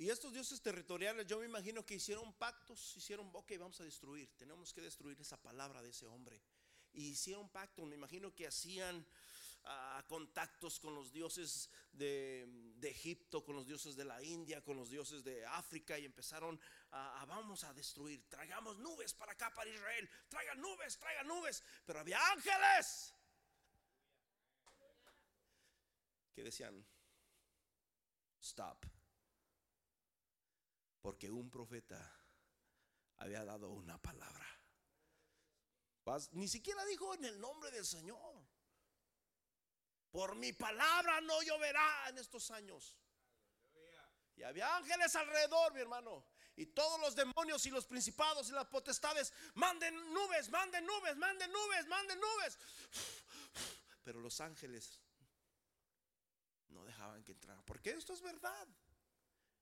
Y estos dioses territoriales, yo me imagino que hicieron pactos, hicieron, ok, vamos a destruir, tenemos que destruir esa palabra de ese hombre. Y hicieron pactos, me imagino que hacían ah, contactos con los dioses de, Egipto, con los dioses de la India, con los dioses de África y empezaron a, vamos a destruir, traigamos nubes para acá, para Israel, traigan nubes, traigan nubes, pero había ángeles. Que decían, stop porque un profeta había dado una palabra. Ni siquiera dijo en el nombre del Señor. Por mi palabra no lloverá en estos años. Y había ángeles alrededor, mi hermano. Y todos los demonios y los principados y las potestades, manden nubes, manden nubes, manden nubes, manden nubes. Pero los ángeles no dejaban que entraran. Porque esto es verdad.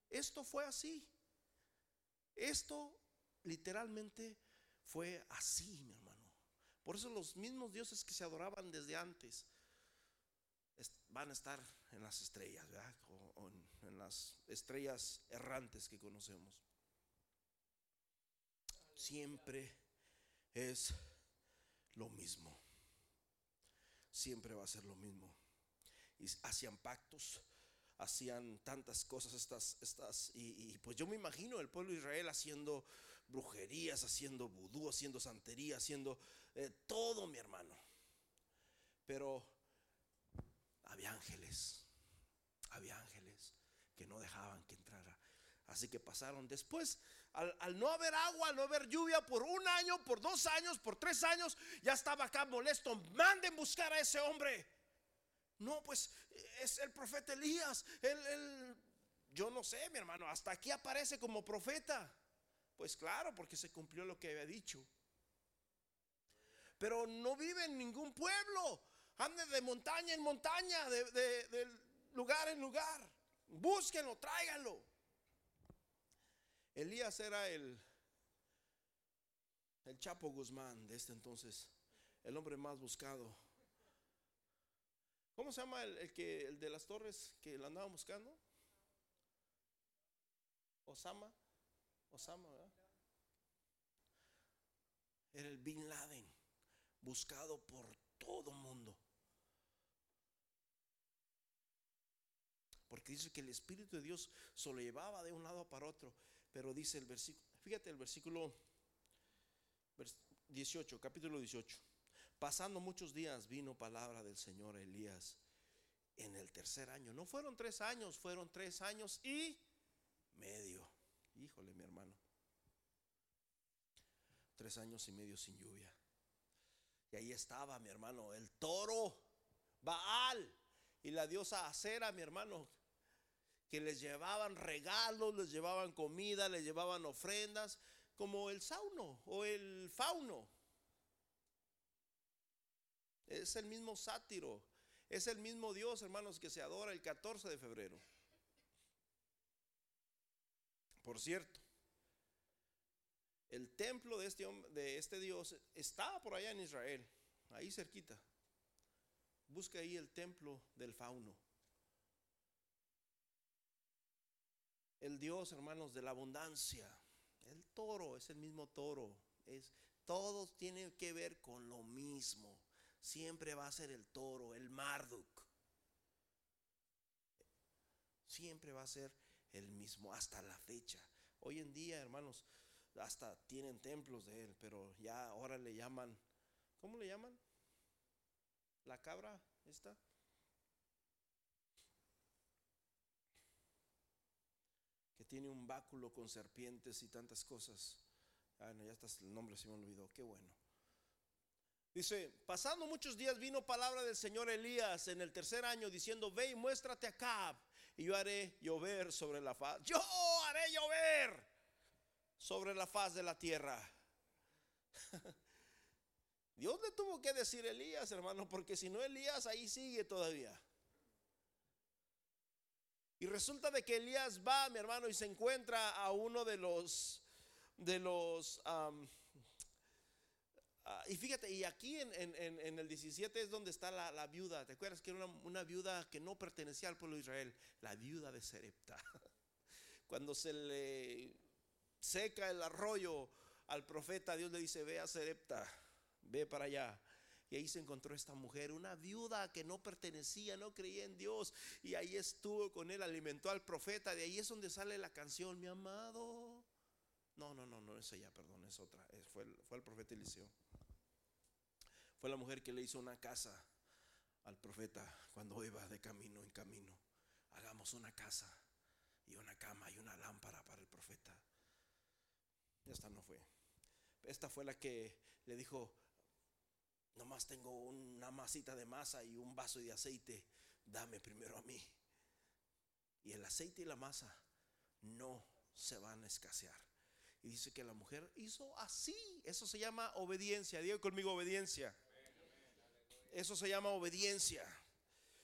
Esto fue así. Esto literalmente fue así, mi hermano. Por eso los mismos dioses que se adoraban desde antes van a estar en las estrellas, ¿verdad? O, en las estrellas errantes que conocemos. Siempre es lo mismo. Siempre va a ser lo mismo. Y hacían pactos hacían tantas cosas estas, estas, y, pues yo me imagino el pueblo de Israel haciendo brujerías, haciendo vudú, haciendo santería, haciendo eh, todo, mi hermano. Pero había ángeles, había ángeles que no dejaban que entrara. Así que pasaron después, al, al, no haber agua, al no haber lluvia, por un año, por dos años, por tres años, ya estaba acá molesto. Manden buscar a ese hombre. No, pues es el profeta Elías. Yo no sé, mi hermano, hasta aquí aparece como profeta. Pues claro, porque se cumplió lo que había dicho. Pero no vive en ningún pueblo. Ande de montaña en montaña, de, de lugar en lugar. Búsquenlo, tráiganlo. Elías era el, el Chapo Guzmán de este entonces, el hombre más buscado ¿Cómo se llama el, que, el de las torres que lo andaba buscando? Osama. Osama, ¿verdad? Era el Bin Laden, buscado por todo mundo. Porque dice que el Espíritu de Dios se lo llevaba de un lado para otro. Pero dice el versículo, fíjate el versículo 18, capítulo 18. Pasando muchos días vino palabra del Señor Elías en el tercer año. No fueron tres años, fueron tres años y medio. Híjole, mi hermano. Tres años y medio sin lluvia. Y ahí estaba, mi hermano, el toro, Baal y la diosa Acera, mi hermano, que les llevaban regalos, les llevaban comida, les llevaban ofrendas, como el sauno o el fauno. Es el mismo sátiro. Es el mismo Dios, hermanos, que se adora el 14 de febrero. Por cierto, el templo de este, de este Dios está por allá en Israel, ahí cerquita. Busca ahí el templo del fauno. El Dios, hermanos, de la abundancia. El toro es el mismo toro. Es, todos tienen que ver con lo mismo siempre va a ser el toro, el Marduk. Siempre va a ser el mismo hasta la fecha. Hoy en día, hermanos, hasta tienen templos de él, pero ya ahora le llaman, ¿cómo le llaman? La cabra, esta. tiene un báculo con serpientes y tantas cosas. Ah, no, ya está el nombre se me olvidó, qué bueno. Dice, pasando muchos días vino palabra del Señor Elías en el tercer año diciendo, ve y muéstrate acá y yo haré llover sobre la faz. Yo haré llover sobre la faz de la tierra. Dios le tuvo que decir Elías, hermano, porque si no Elías ahí sigue todavía. Y resulta de que Elías va, mi hermano, y se encuentra a uno de los, de los, ah, y fíjate, y aquí en, el 17 es donde está la, viuda. ¿Te acuerdas que era una, una, viuda que no pertenecía al pueblo de Israel? La viuda de Serepta. Cuando se le seca el arroyo al profeta, Dios le dice, ve a Serepta ve para allá. Y ahí se encontró esta mujer, una viuda que no pertenecía, no creía en Dios. Y ahí estuvo con él, alimentó al profeta. De ahí es donde sale la canción, mi amado. No, no, no, no es ella, perdón, es otra. Fue fue el profeta Eliseo. Fue la mujer que le hizo una casa al profeta cuando iba de camino en camino. Hagamos una casa y una cama y una lámpara para el profeta. Esta no fue. Esta fue la que le dijo, nomás tengo una masita de masa y un vaso de aceite, dame primero a mí. Y el aceite y la masa no se van a escasear. Y dice que la mujer hizo así. Eso se llama obediencia. Digo conmigo obediencia. Eso se llama obediencia.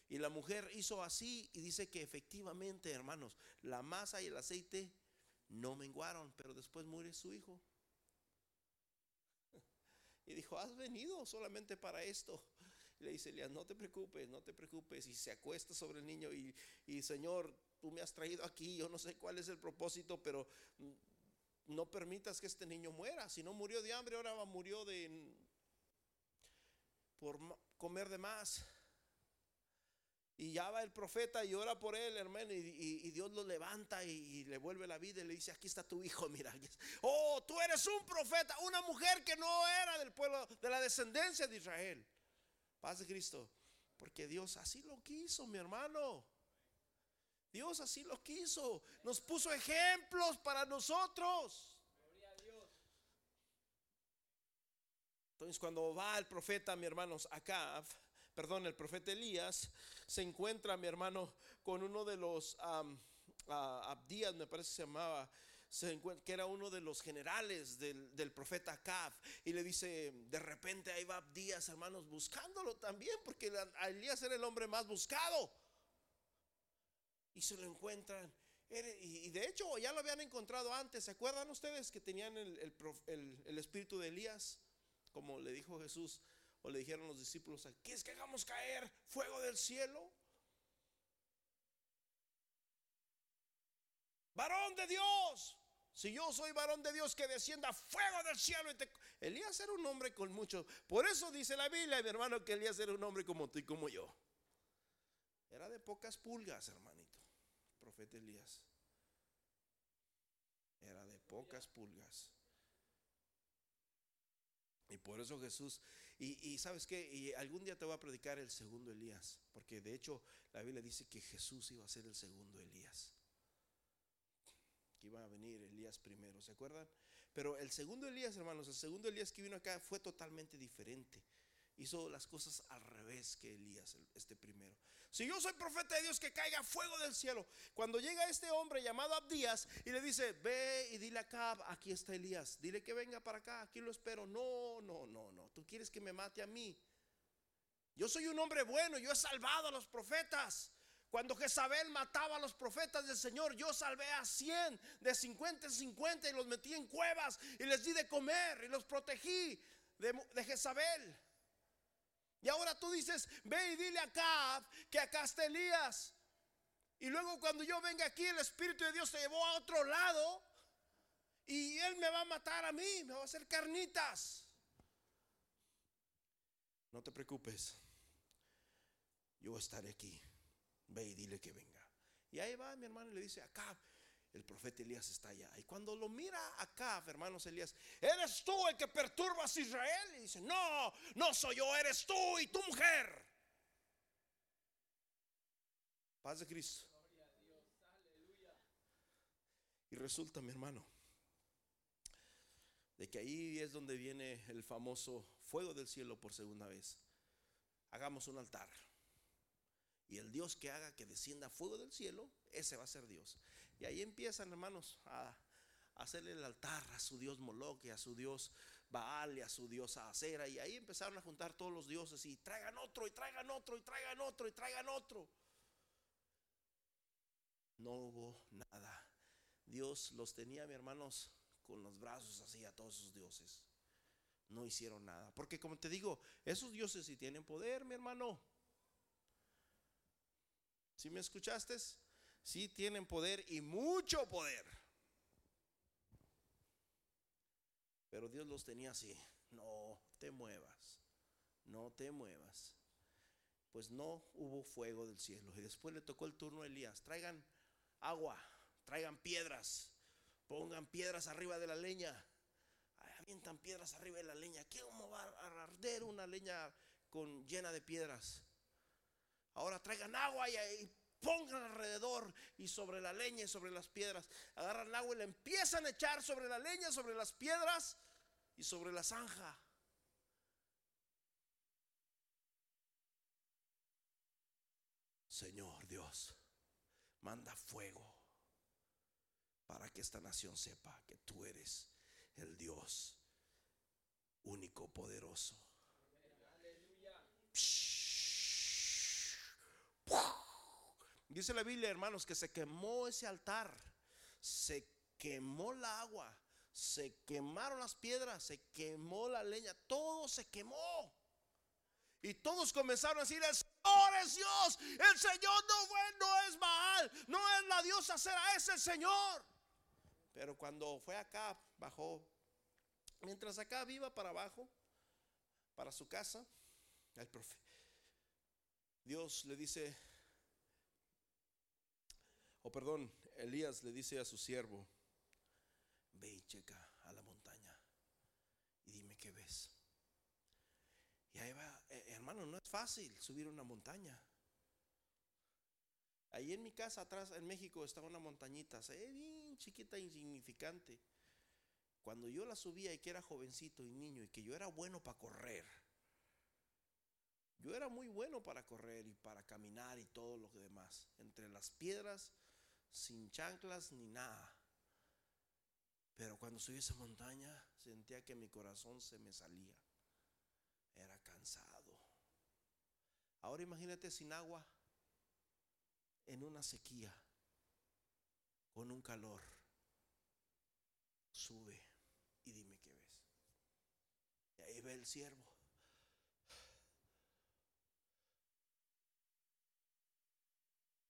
Y la mujer hizo así y dice que efectivamente, hermanos, la masa y el aceite no menguaron, pero después muere su hijo. Y dijo, has venido solamente para esto. le dice Elías, no te preocupes, no te preocupes. Y se acuesta sobre el niño y, y Señor, tú me has traído aquí, yo no sé cuál es el propósito, pero no permitas que este niño muera. Si no murió de hambre, ahora murió de por comer de más. Y ya va el profeta y ora por él, hermano, y, Dios lo levanta y, le vuelve la vida y le dice, aquí está tu hijo, mira. Oh, tú eres un profeta, una mujer que no era del pueblo, de la descendencia de Israel. Paz de Cristo. Porque Dios así lo quiso, mi hermano. Dios así lo quiso. Nos puso ejemplos para nosotros. Entonces cuando va el profeta, mi hermanos, acá, perdón, el profeta Elías, se encuentra, mi hermano, con uno de los Abdías, me parece que se llamaba, que era uno de los generales del, profeta Acab, y le dice, de repente ahí va Abdías, hermanos, buscándolo también, porque Elías era el hombre más buscado. Y se lo encuentran. Y de hecho ya lo habían encontrado antes. ¿Se acuerdan ustedes que tenían el espíritu de Elías? Como le dijo Jesús, o le dijeron los discípulos, ¿quieres que hagamos caer fuego del cielo? Varón de Dios. Si yo soy varón de Dios, que descienda fuego del cielo. Elías era un hombre con mucho. Por eso dice la Biblia, mi hermano, que Elías era un hombre como tú y como yo. Era de pocas pulgas, hermanito. Profeta Elías. Era de pocas pulgas. Y por eso Jesús y, sabes que y algún día te voy a predicar el segundo Elías, porque de hecho la Biblia dice que Jesús iba a ser el segundo Elías. Que iba a venir Elías primero, ¿se acuerdan? Pero el segundo Elías, hermanos, el segundo Elías que vino acá fue totalmente diferente hizo las cosas al revés que Elías, este primero. Si yo soy profeta de Dios, que caiga fuego del cielo. Cuando llega este hombre llamado Abdías y le dice, ve y dile acá, aquí está Elías, dile que venga para acá, aquí lo espero. No, no, no, no, tú quieres que me mate a mí. Yo soy un hombre bueno, yo he salvado a los profetas. Cuando Jezabel mataba a los profetas del Señor, yo salvé a 100, de 50 en 50 y los metí en cuevas y les di de comer y los protegí de, de Jezabel. Y ahora tú dices, ve y dile acá que acá está Elías. Y luego cuando yo venga aquí, el Espíritu de Dios se llevó a otro lado. Y Él me va a matar a mí, me va a hacer carnitas. No te preocupes. Yo estaré aquí. Ve y dile que venga. Y ahí va mi hermano y le dice, acá el profeta Elías está allá. Y cuando lo mira acá, hermanos Elías, ¿eres tú el que perturbas a Israel? Y dice, no, no soy yo, eres tú y tu mujer. Paz de Cristo. Y resulta, mi hermano, de que ahí es donde viene el famoso fuego del cielo por segunda vez. Hagamos un altar. Y el Dios que haga que descienda fuego del cielo, ese va a ser Dios. Y ahí empiezan, hermanos, a hacerle el altar a su Dios Moloch y a su Dios Baal y a su diosa Acera. Y ahí empezaron a juntar todos los dioses y traigan otro, y traigan otro, y traigan otro, y traigan otro. No hubo nada. Dios los tenía, mi hermanos, con los brazos así a todos sus dioses. No hicieron nada. Porque como te digo, esos dioses sí tienen poder, mi hermano. Si me escuchaste, sí tienen poder y mucho poder. Pero Dios los tenía así. No te muevas. No te muevas. Pues no hubo fuego del cielo. Y después le tocó el turno a Elías. Traigan agua, traigan piedras, pongan piedras arriba de la leña. Avientan piedras arriba de la leña. ¿Cómo va a arder una leña con, llena de piedras? Ahora traigan agua y, y pongan alrededor y sobre la leña y sobre las piedras. Agarran agua y le empiezan a echar sobre la leña, sobre las piedras y sobre la zanja. Señor Dios, manda fuego para que esta nación sepa que tú eres el Dios único poderoso. Dice la Biblia, hermanos, que se quemó ese altar, se quemó la agua, se quemaron las piedras, se quemó la leña, todo se quemó. Y todos comenzaron a decir, el Señor es Dios, el Señor no, no es mal, no es la diosa será, es el Señor. Pero cuando fue acá, bajó, mientras acá viva para abajo, para su casa, el profe, Dios le dice, o perdón, Elías le dice a su siervo, ve y checa a la montaña y dime qué ves. Y ahí va, eh, hermano, no es fácil subir una montaña. Ahí en mi casa atrás en México estaba una montañita, bien chiquita, insignificante. Cuando yo la subía y que era jovencito y niño y que yo era bueno para correr. Yo era muy bueno para correr y para caminar y todo lo demás. Entre las piedras, sin chanclas ni nada. Pero cuando subí esa montaña sentía que mi corazón se me salía. Era cansado. Ahora imagínate sin agua, en una sequía, con un calor. Sube y dime qué ves. Y ahí ve el siervo.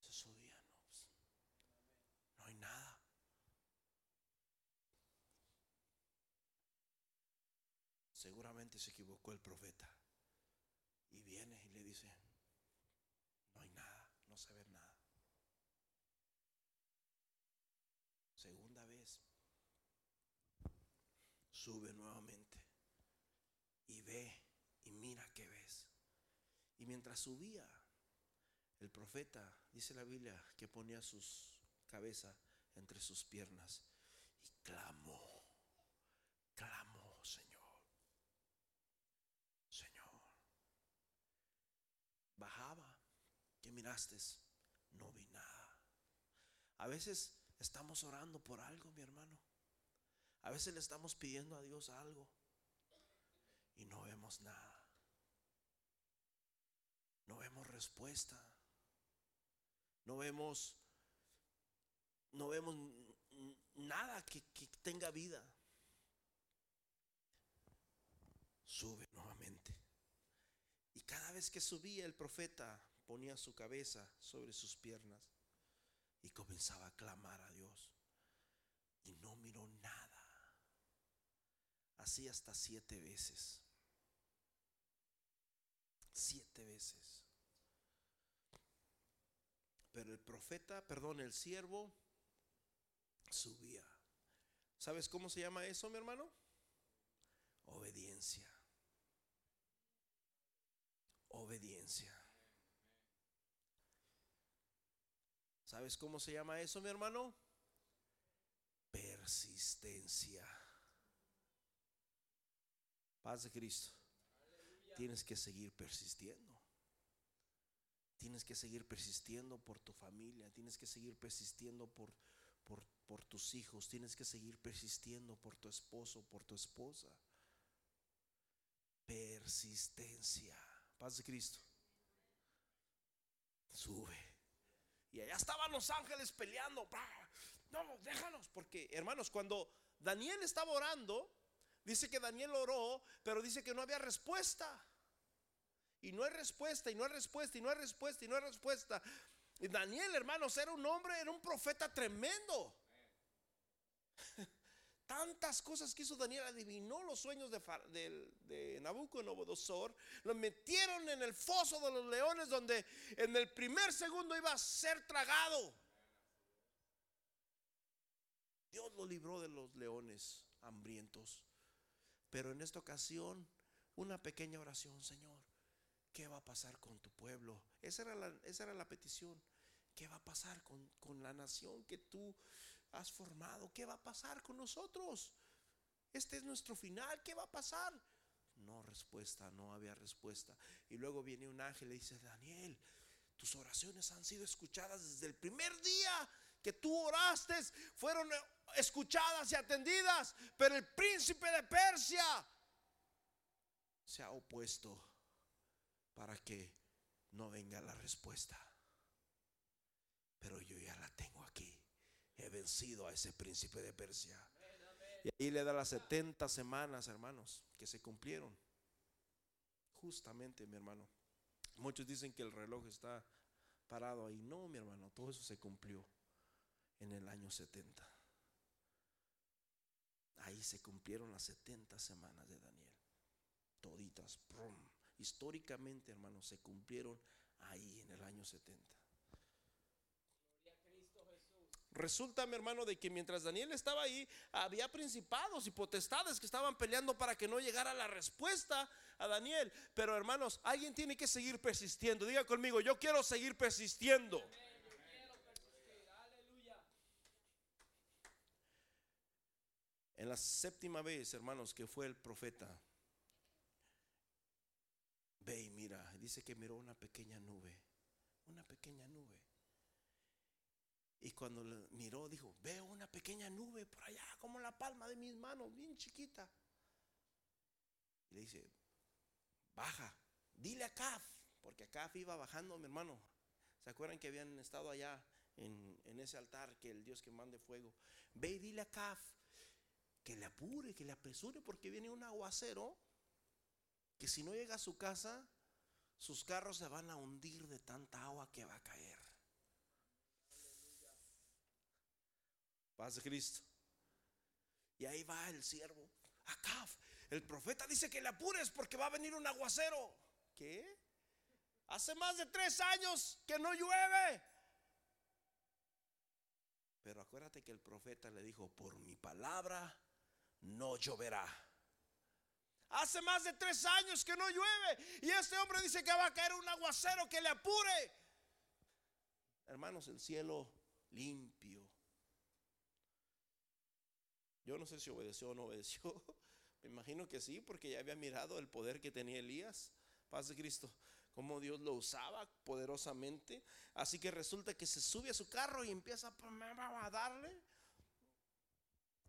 Se subía, no, pues, no hay nada. Seguramente se equivocó el profeta. Y viene y le dice, no hay nada, no ve nada. Segunda vez, sube nuevamente y ve y mira qué ves. Y mientras subía, el profeta, dice la Biblia, que ponía sus cabeza entre sus piernas y clamó, Señor, Señor. Bajaba, que miraste, no vi nada. A veces estamos orando por algo, mi hermano. A veces le estamos pidiendo a Dios algo y no vemos nada. No vemos respuesta. No vemos no vemos nada que, tenga vida. Sube nuevamente. Y cada vez que subía el profeta ponía su cabeza sobre sus piernas y comenzaba a clamar a Dios. Y no miró nada. Así hasta siete veces. Siete veces. Pero el profeta, perdón, el siervo subía. ¿Sabes cómo se llama eso, mi hermano? Obediencia. Obediencia. ¿Sabes cómo se llama eso, mi hermano? persistencia. Paz de Cristo. Tienes que seguir persistiendo. Tienes que seguir persistiendo por tu familia. Tienes que seguir persistiendo por, por, por tus hijos. Tienes que seguir persistiendo por tu esposo, por tu esposa. Persistencia. Paz de Cristo. Sube. Y allá estaban los ángeles peleando. No, déjanos. Porque, hermanos, cuando Daniel estaba orando, dice que Daniel oró, pero dice que no había respuesta. Y no hay respuesta, y no hay respuesta, y no hay respuesta, y no hay respuesta. Daniel, hermanos, era un hombre, era un profeta tremendo. Tantas cosas que hizo Daniel, adivinó los sueños de, Nabucodonosor, lo metieron en el foso de los leones, donde en el primer segundo iba a ser tragado. Dios lo libró de los leones hambrientos. Pero en esta ocasión, una pequeña oración, Señor. ¿Qué va a pasar con tu pueblo? Esa era la, petición. ¿Qué va a pasar con la nación que tú has formado? ¿Qué va a pasar con nosotros? Este es nuestro final. ¿Qué va a pasar? No respuesta, no había respuesta. Y luego viene un ángel y dice, Daniel, tus oraciones han sido escuchadas desde el primer día que tú oraste fueron escuchadas y atendidas, pero el príncipe de Persia se ha opuesto para que no venga la respuesta. Pero yo ya la tengo aquí. He vencido a ese príncipe de Persia. Y ahí le da las 70 semanas, hermanos, que se cumplieron. Justamente, mi hermano. Muchos dicen que el reloj está parado ahí. No, mi hermano, todo eso se cumplió en el año 70. Ahí se cumplieron las 70 semanas de Daniel. Toditas. Históricamente, hermanos, se cumplieron ahí en el año 70. Resulta, mi hermano, de que mientras Daniel estaba ahí, había principados y potestades que estaban peleando para que no llegara la respuesta a Daniel. Pero, hermanos, alguien tiene que seguir persistiendo. Diga conmigo, yo quiero seguir persistiendo. En la séptima vez, hermanos, que fue el profeta, ve y mira, dice que miró una pequeña nube, una pequeña nube. Y cuando miró, dijo, veo una pequeña nube por allá, como la palma de mis manos, bien chiquita. Y le dice, baja, dile a Caf, porque Caf iba bajando, mi hermano. ¿Se acuerdan que habían estado allá en, en, ese altar, que el Dios que mande fuego? Ve y dile a Caf que le apure, que le apresure, porque viene un aguacero que si no llega a su casa, sus carros se van a hundir de tanta agua que va a caer. Paz de Cristo. Y ahí va el siervo. Acá, el profeta dice que le apures porque va a venir un aguacero. ¿Qué? Hace más de tres años que no llueve. Pero acuérdate que el profeta le dijo, por mi palabra no lloverá. Hace más de tres años que no llueve y este hombre dice que va a caer un aguacero que le apure. Hermanos, el cielo limpio. Yo no sé si obedeció o no obedeció. Me imagino que sí, porque ya había mirado el poder que tenía Elías. Paz de Cristo. Cómo Dios lo usaba poderosamente. Así que resulta que se sube a su carro y empieza a darle.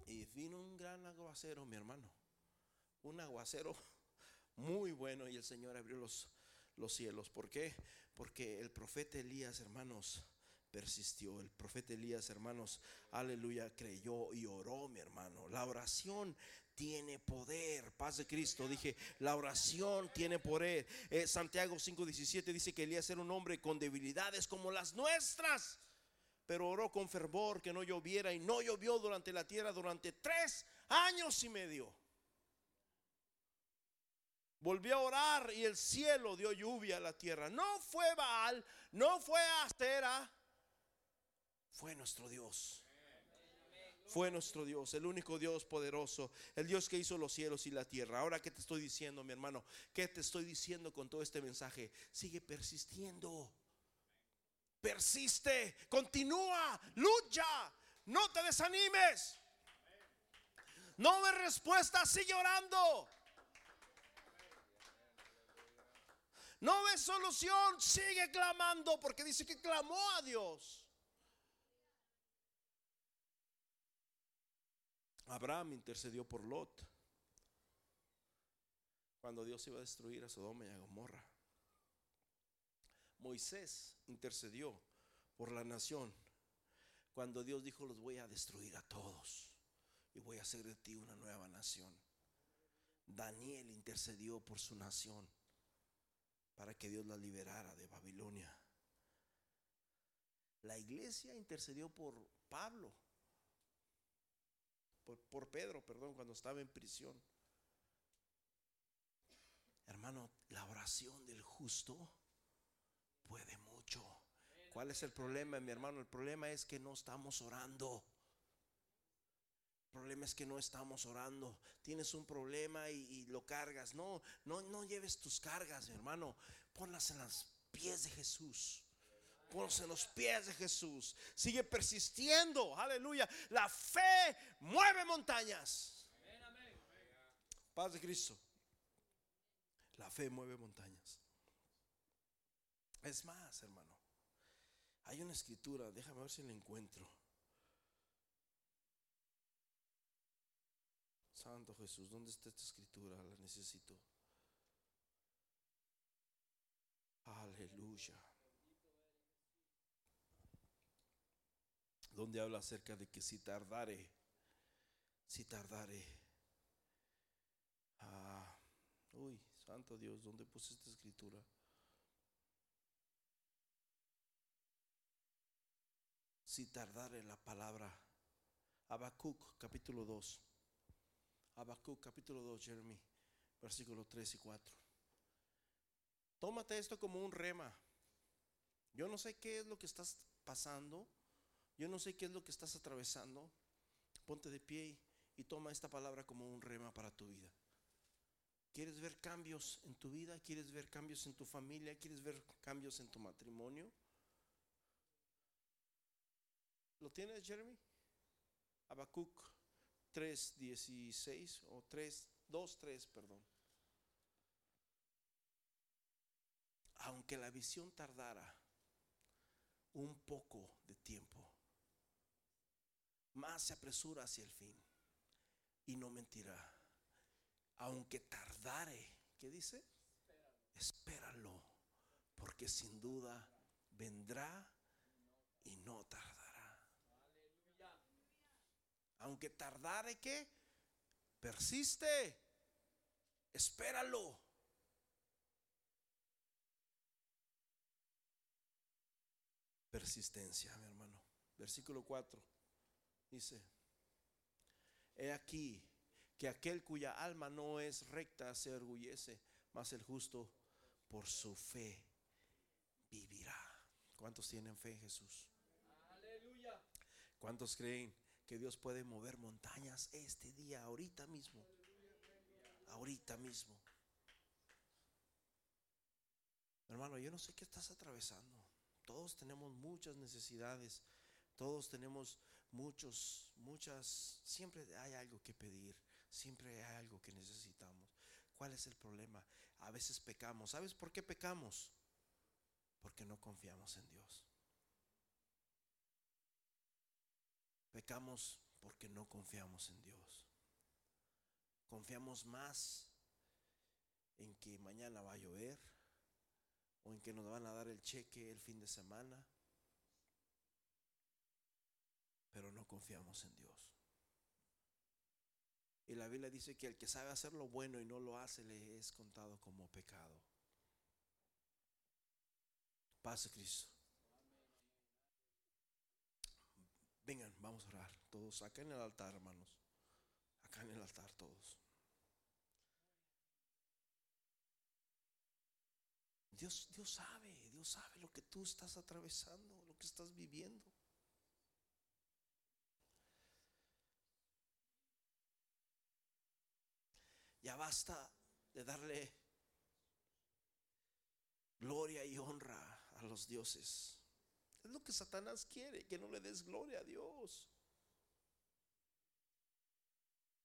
Y vino un gran aguacero, mi hermano. Un aguacero muy bueno y el Señor abrió los, los cielos. ¿Por qué? Porque el profeta Elías, hermanos, persistió. El profeta Elías, hermanos, aleluya, creyó y oró, mi hermano. La oración tiene poder. Paz de Cristo. Dije, la oración tiene poder. Eh, Santiago 5:17 dice que Elías era un hombre con debilidades como las nuestras pero oró con fervor que no lloviera y no llovió durante la tierra durante tres años y medio. Volvió a orar y el cielo dio lluvia a la tierra. No fue Baal, no fue Astera, fue nuestro Dios. Fue nuestro Dios, el único Dios poderoso, el Dios que hizo los cielos y la tierra. Ahora, ¿qué te estoy diciendo, mi hermano? ¿Qué te estoy diciendo con todo este mensaje? Sigue persistiendo persiste, continúa, lucha, no te desanimes. No ve respuesta, sigue orando. No ve solución, sigue clamando porque dice que clamó a Dios. Abraham intercedió por Lot cuando Dios iba a destruir a Sodoma y a Gomorra. Moisés intercedió por la nación cuando Dios dijo los voy a destruir a todos y voy a hacer de ti una nueva nación. Daniel intercedió por su nación para que Dios la liberara de Babilonia. La iglesia intercedió por Pablo, por, Pedro, perdón, cuando estaba en prisión. Hermano, la oración del justo puede mucho. ¿Cuál es el problema, mi hermano? El problema es que no estamos orando. El problema es que no estamos orando. Tienes un problema y, lo cargas. No, no, no lleves tus cargas, mi hermano. Ponlas en los pies de Jesús. Ponlas en los pies de Jesús. Sigue persistiendo. Aleluya. La fe mueve montañas. Paz de Cristo. La fe mueve montañas. Es más, hermano. Hay una escritura, déjame ver si la encuentro. Santo Jesús, ¿dónde está esta escritura? La necesito. Aleluya. Donde habla acerca de que si tardare, si tardare. Ah, uy, santo Dios, ¿dónde puse esta escritura? Si tardare la palabra. Habacuc capítulo 2. Habacuc capítulo 2, Jeremy, versículo 3 y 4. Tómate esto como un rema. Yo no sé qué es lo que estás pasando. Yo no sé qué es lo que estás atravesando. Ponte de pie y toma esta palabra como un rema para tu vida. ¿Quieres ver cambios en tu vida? ¿Quieres ver cambios en tu familia? ¿Quieres ver cambios en tu matrimonio? ¿Lo tienes, Jeremy? Habacuc 3.16 o 3, 2.3, perdón. Aunque la visión tardara un poco de tiempo, más se apresura hacia el fin y no mentirá. Aunque tardare, ¿qué dice? Espéralo, porque sin duda vendrá y no tardará aunque tardare que, persiste, espéralo. Persistencia, mi hermano. Versículo 4 dice, he aquí que aquel cuya alma no es recta se orgullece, mas el justo por su fe vivirá. ¿Cuántos tienen fe en Jesús? Aleluya. ¿Cuántos creen que Dios puede mover montañas este día, ahorita mismo. Ahorita mismo. Hermano, yo no sé qué estás atravesando. Todos tenemos muchas necesidades. Todos tenemos muchos, muchas, siempre hay algo que pedir, siempre hay algo que necesitamos. ¿Cuál es el problema? A veces pecamos. ¿Sabes por qué pecamos? Porque no confiamos en Dios. Pecamos porque no confiamos en Dios. Confiamos más en que mañana va a llover o en que nos van a dar el cheque el fin de semana, pero no confiamos en Dios. Y la Biblia dice que el que sabe hacer lo bueno y no lo hace le es contado como pecado. Paz Cristo. Vengan, vamos a orar. Todos acá en el altar, hermanos. Acá en el altar, todos. Dios, Dios sabe, Dios sabe lo que tú estás atravesando, lo que estás viviendo. Ya basta de darle gloria y honra a los dioses. Es lo que Satanás quiere, que no le des gloria a Dios.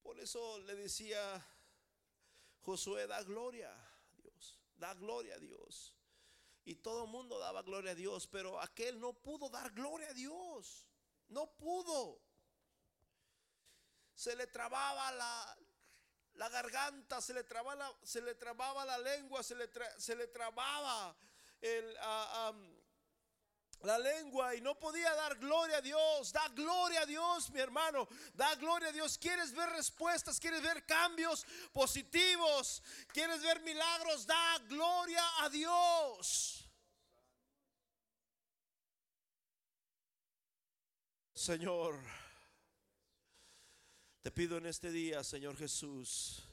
Por eso le decía Josué, da gloria a Dios, da gloria a Dios. Y todo el mundo daba gloria a Dios, pero aquel no pudo dar gloria a Dios. No pudo. Se le trababa la, la garganta, se le trababa la, se le trababa la lengua, se le, se le trababa ah, la lengua y no podía dar gloria a Dios. Da gloria a Dios, mi hermano. Da gloria a Dios. ¿Quieres ver respuestas? ¿Quieres ver cambios positivos? ¿Quieres ver milagros? Da gloria a Dios. Señor, te pido en este día, Señor Jesús,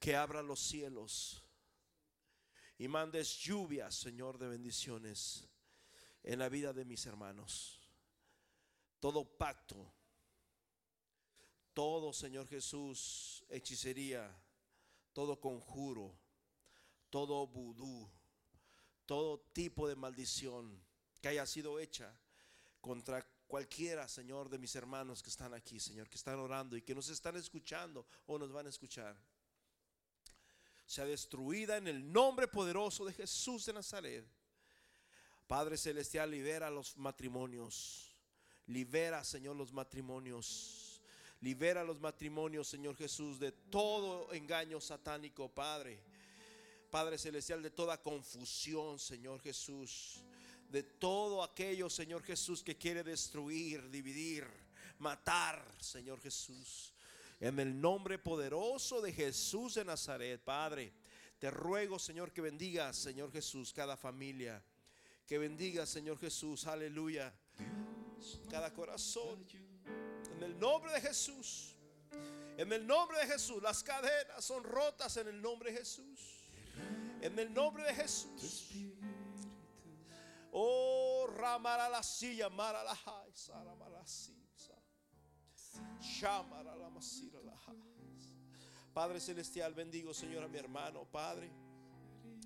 que abra los cielos y mandes lluvias, Señor, de bendiciones en la vida de mis hermanos. Todo pacto, todo, Señor Jesús, hechicería, todo conjuro, todo vudú, todo tipo de maldición que haya sido hecha contra cualquiera, Señor, de mis hermanos que están aquí, Señor, que están orando y que nos están escuchando o nos van a escuchar, sea destruida en el nombre poderoso de Jesús de Nazaret. Padre Celestial, libera los matrimonios. Libera, Señor, los matrimonios. Libera los matrimonios, Señor Jesús, de todo engaño satánico, Padre. Padre Celestial, de toda confusión, Señor Jesús. De todo aquello, Señor Jesús, que quiere destruir, dividir, matar, Señor Jesús. En el nombre poderoso de Jesús de Nazaret, Padre, te ruego, Señor, que bendiga, Señor Jesús, cada familia que bendiga, Señor Jesús, aleluya. Cada corazón. En el nombre de Jesús. En el nombre de Jesús. Las cadenas son rotas en el nombre de Jesús. En el nombre de Jesús. Oh, ramara la silla, mara la Padre celestial, bendigo, Señor, a mi hermano, Padre.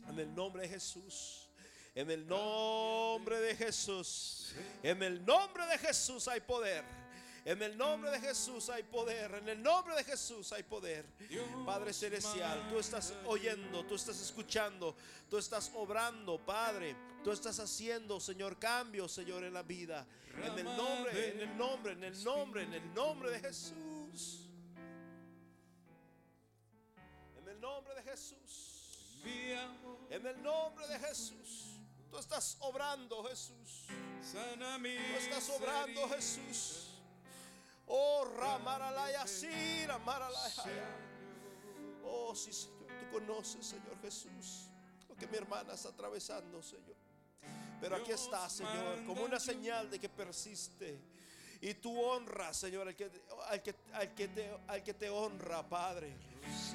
En el nombre de Jesús. En el nombre de Jesús. En el nombre de Jesús hay poder. En el nombre de Jesús hay poder. En el nombre de Jesús hay poder. Padre Celestial, tú estás oyendo, tú estás escuchando, tú estás obrando, Padre. Tú estás haciendo, Señor, cambios, Señor, en la vida. En el nombre, en el nombre, en el nombre, en el nombre de Jesús. En el nombre de Jesús. En el nombre de Jesús. Tú estás obrando, Jesús. Tú estás obrando, Jesús. Oh, Ramaralaya, sí, Ramaralaya. Oh, sí, Señor. Tú conoces, Señor Jesús, lo que mi hermana está atravesando, Señor. Pero aquí está, Señor, como una señal de que persiste. Y tú honras, Señor, al que, al que, al que, te, al que te honra, Padre.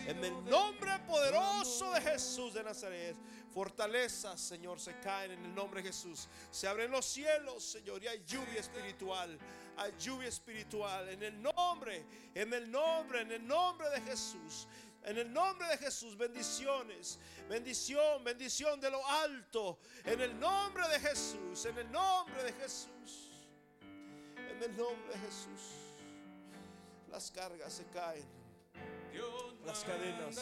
En el nombre poderoso de Jesús de Nazaret. Fortalezas, Señor, se caen en el nombre de Jesús. Se abren los cielos, Señor, y hay lluvia espiritual. Hay lluvia espiritual. En el nombre, en el nombre, en el nombre de Jesús. En el nombre de Jesús, bendiciones. Bendición, bendición de lo alto. En el nombre de Jesús, en el nombre de Jesús. En el nombre de Jesús. Las cargas se caen. Las cadenas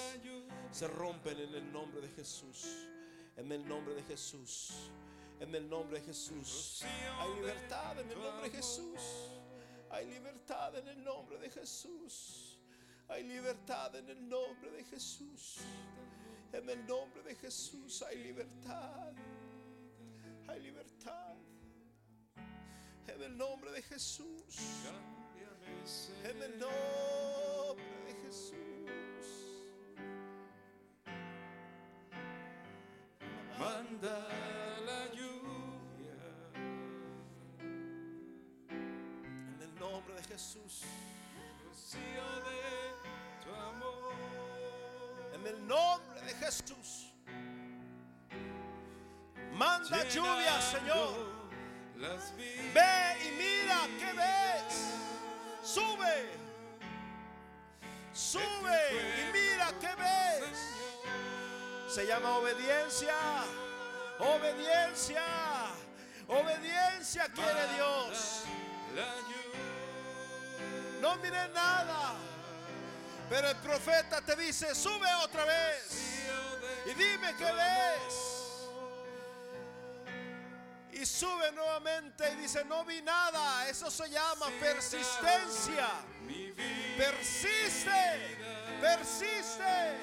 se rompen en el nombre de Jesús. En el nombre de Jesús. En el nombre de Jesús. Hay libertad en el nombre de Jesús. Hay libertad en el nombre de Jesús. Hay libertad en el nombre de Jesús. En el nombre de Jesús hay libertad. Hay libertad. En el nombre de Jesús. En el nombre de Jesús. manda la lluvia. En el nombre de Jesús. de. En el nombre de Jesús. Manda lluvia, Señor. Ve y mira, ¿qué ves? Sube. Sube y mira, ¿qué ves? Se llama obediencia. Obediencia. Obediencia quiere Dios. No mire nada. Pero el profeta te dice, sube otra vez y dime qué ves. Y sube nuevamente y dice, no vi nada. Eso se llama persistencia. Persiste, persiste.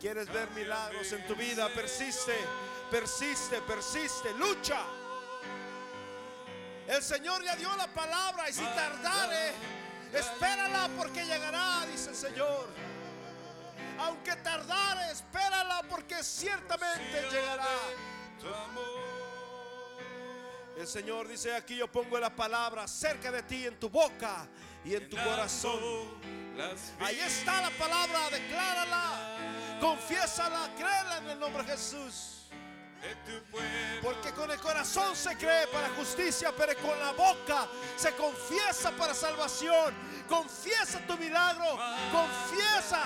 ¿Quieres ver milagros en tu vida? Persiste, persiste, persiste, lucha. El Señor ya dio la palabra y si tardare, espérala porque llegará, dice el Señor. Aunque tardare, espérala porque ciertamente llegará. El Señor dice aquí, yo pongo la palabra cerca de ti, en tu boca y en tu corazón. Ahí está la palabra, declárala, confiésala, créela en el nombre de Jesús. Corazón se cree para justicia, pero con la boca se confiesa para salvación. Confiesa tu milagro, confiesa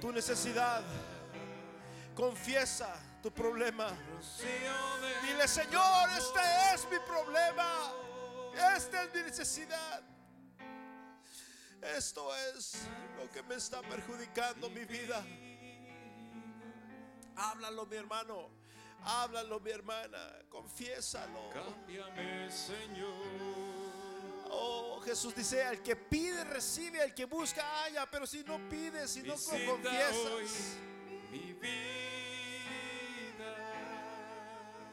tu necesidad. Confiesa tu problema. Dile, Señor, este es mi problema. Esta es mi necesidad. Esto es lo que me está perjudicando mi vida. Háblalo, mi hermano. Háblalo, mi hermana. Confiésalo. Cámbiame, Señor. Oh, Jesús dice, al que pide, recibe, al que busca, haya. Pero si no pides, si no confiesas. hoy mi vida.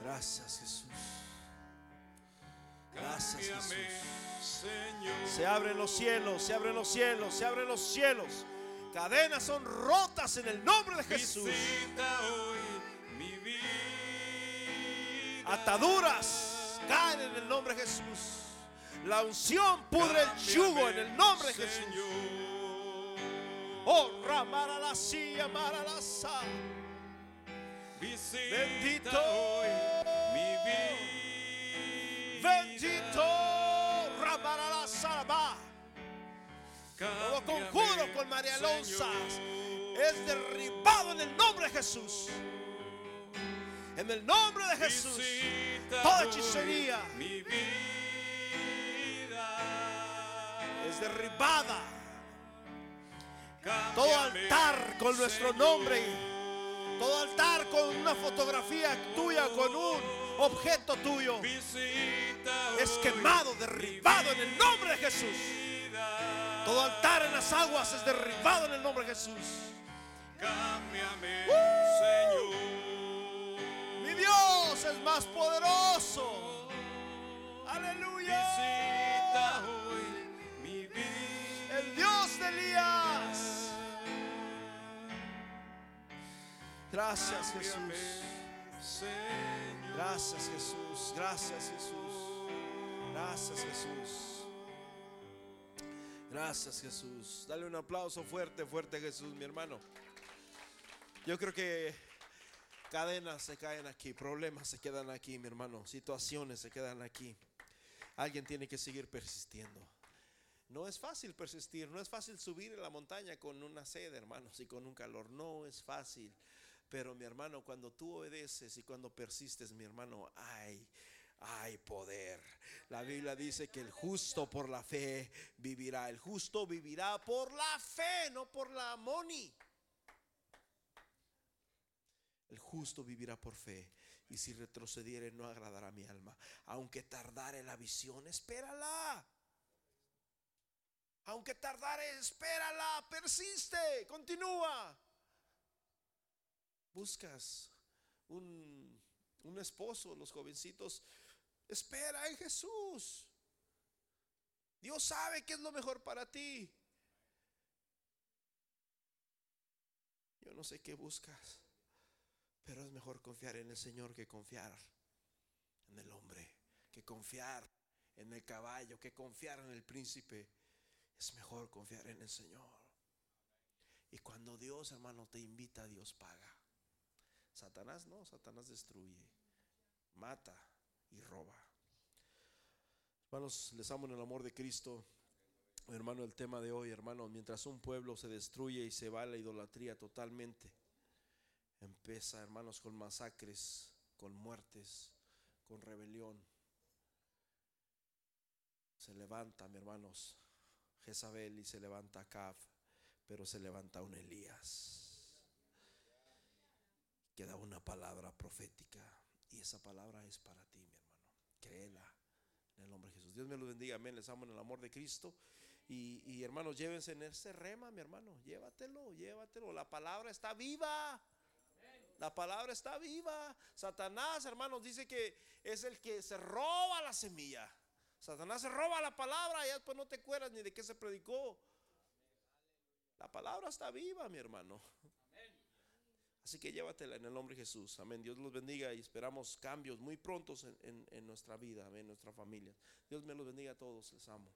Gracias, Jesús. Gracias, Cámbiame, Jesús. Señor. Se abren los cielos, se abren los cielos, se abren los cielos. Cadenas son rotas en el nombre de Jesús. Visita hoy. Ataduras caen en el nombre de Jesús. La unción pudre el yugo en el nombre de Jesús. Oh, ramara la silla, mara la sa. Visita Bendito. hoy mi vida. Bendito, ramara la salva. Cámbiame, conjuro con María Alonso es derribado en el nombre de Jesús. En el nombre de Jesús. Toda hechicería mi vida. es derribada. Todo altar con nuestro nombre. Todo altar con una fotografía tuya, con un objeto tuyo. Es quemado, derribado en el nombre de Jesús. Todo altar en las aguas es derribado en el nombre de Jesús. Cámbiame, ¡Uh! Señor. Mi Dios es más poderoso. Aleluya. Visita hoy mi vida. El Dios de Elías. Gracias Jesús. Gracias Jesús. Gracias Jesús. Gracias Jesús. Gracias Jesús. Dale un aplauso fuerte, fuerte Jesús, mi hermano. Yo creo que cadenas se caen aquí, problemas se quedan aquí, mi hermano, situaciones se quedan aquí. Alguien tiene que seguir persistiendo. No es fácil persistir, no es fácil subir en la montaña con una sed, hermanos, y con un calor. No es fácil. Pero mi hermano, cuando tú obedeces y cuando persistes, mi hermano, hay, poder. La Biblia dice que el justo por la fe vivirá. El justo vivirá por la fe, no por la money. El justo vivirá por fe. Y si retrocediere, no agradará mi alma. Aunque tardare la visión, espérala. Aunque tardare, espérala, persiste, continúa. Buscas un, un esposo, los jovencitos, espera en Jesús. Dios sabe que es lo mejor para ti. Yo no sé qué buscas, pero es mejor confiar en el Señor que confiar en el hombre, que confiar en el caballo, que confiar en el príncipe. Es mejor confiar en el Señor. Y cuando Dios, hermano, te invita, Dios paga. Satanás no, Satanás destruye, mata y roba. Hermanos, les amo en el amor de Cristo. Hermano, el tema de hoy, hermano, mientras un pueblo se destruye y se va a la idolatría totalmente, empieza, hermanos, con masacres, con muertes, con rebelión. Se levanta, mi hermanos, Jezabel y se levanta Acab, pero se levanta un Elías que da una palabra profética y esa palabra es para ti, mi hermano. Créela en el nombre de Jesús. Dios me lo bendiga, amén. Les amo en el amor de Cristo. Y, y, hermanos, llévense en ese rema, mi hermano. Llévatelo, llévatelo. La palabra está viva. La palabra está viva. Satanás, hermanos, dice que es el que se roba la semilla. Satanás se roba la palabra y después no te acuerdas ni de qué se predicó. La palabra está viva, mi hermano. Así que llévatela en el nombre de Jesús. Amén. Dios los bendiga y esperamos cambios muy prontos en, en, en nuestra vida, en nuestra familia. Dios me los bendiga a todos. Les amo.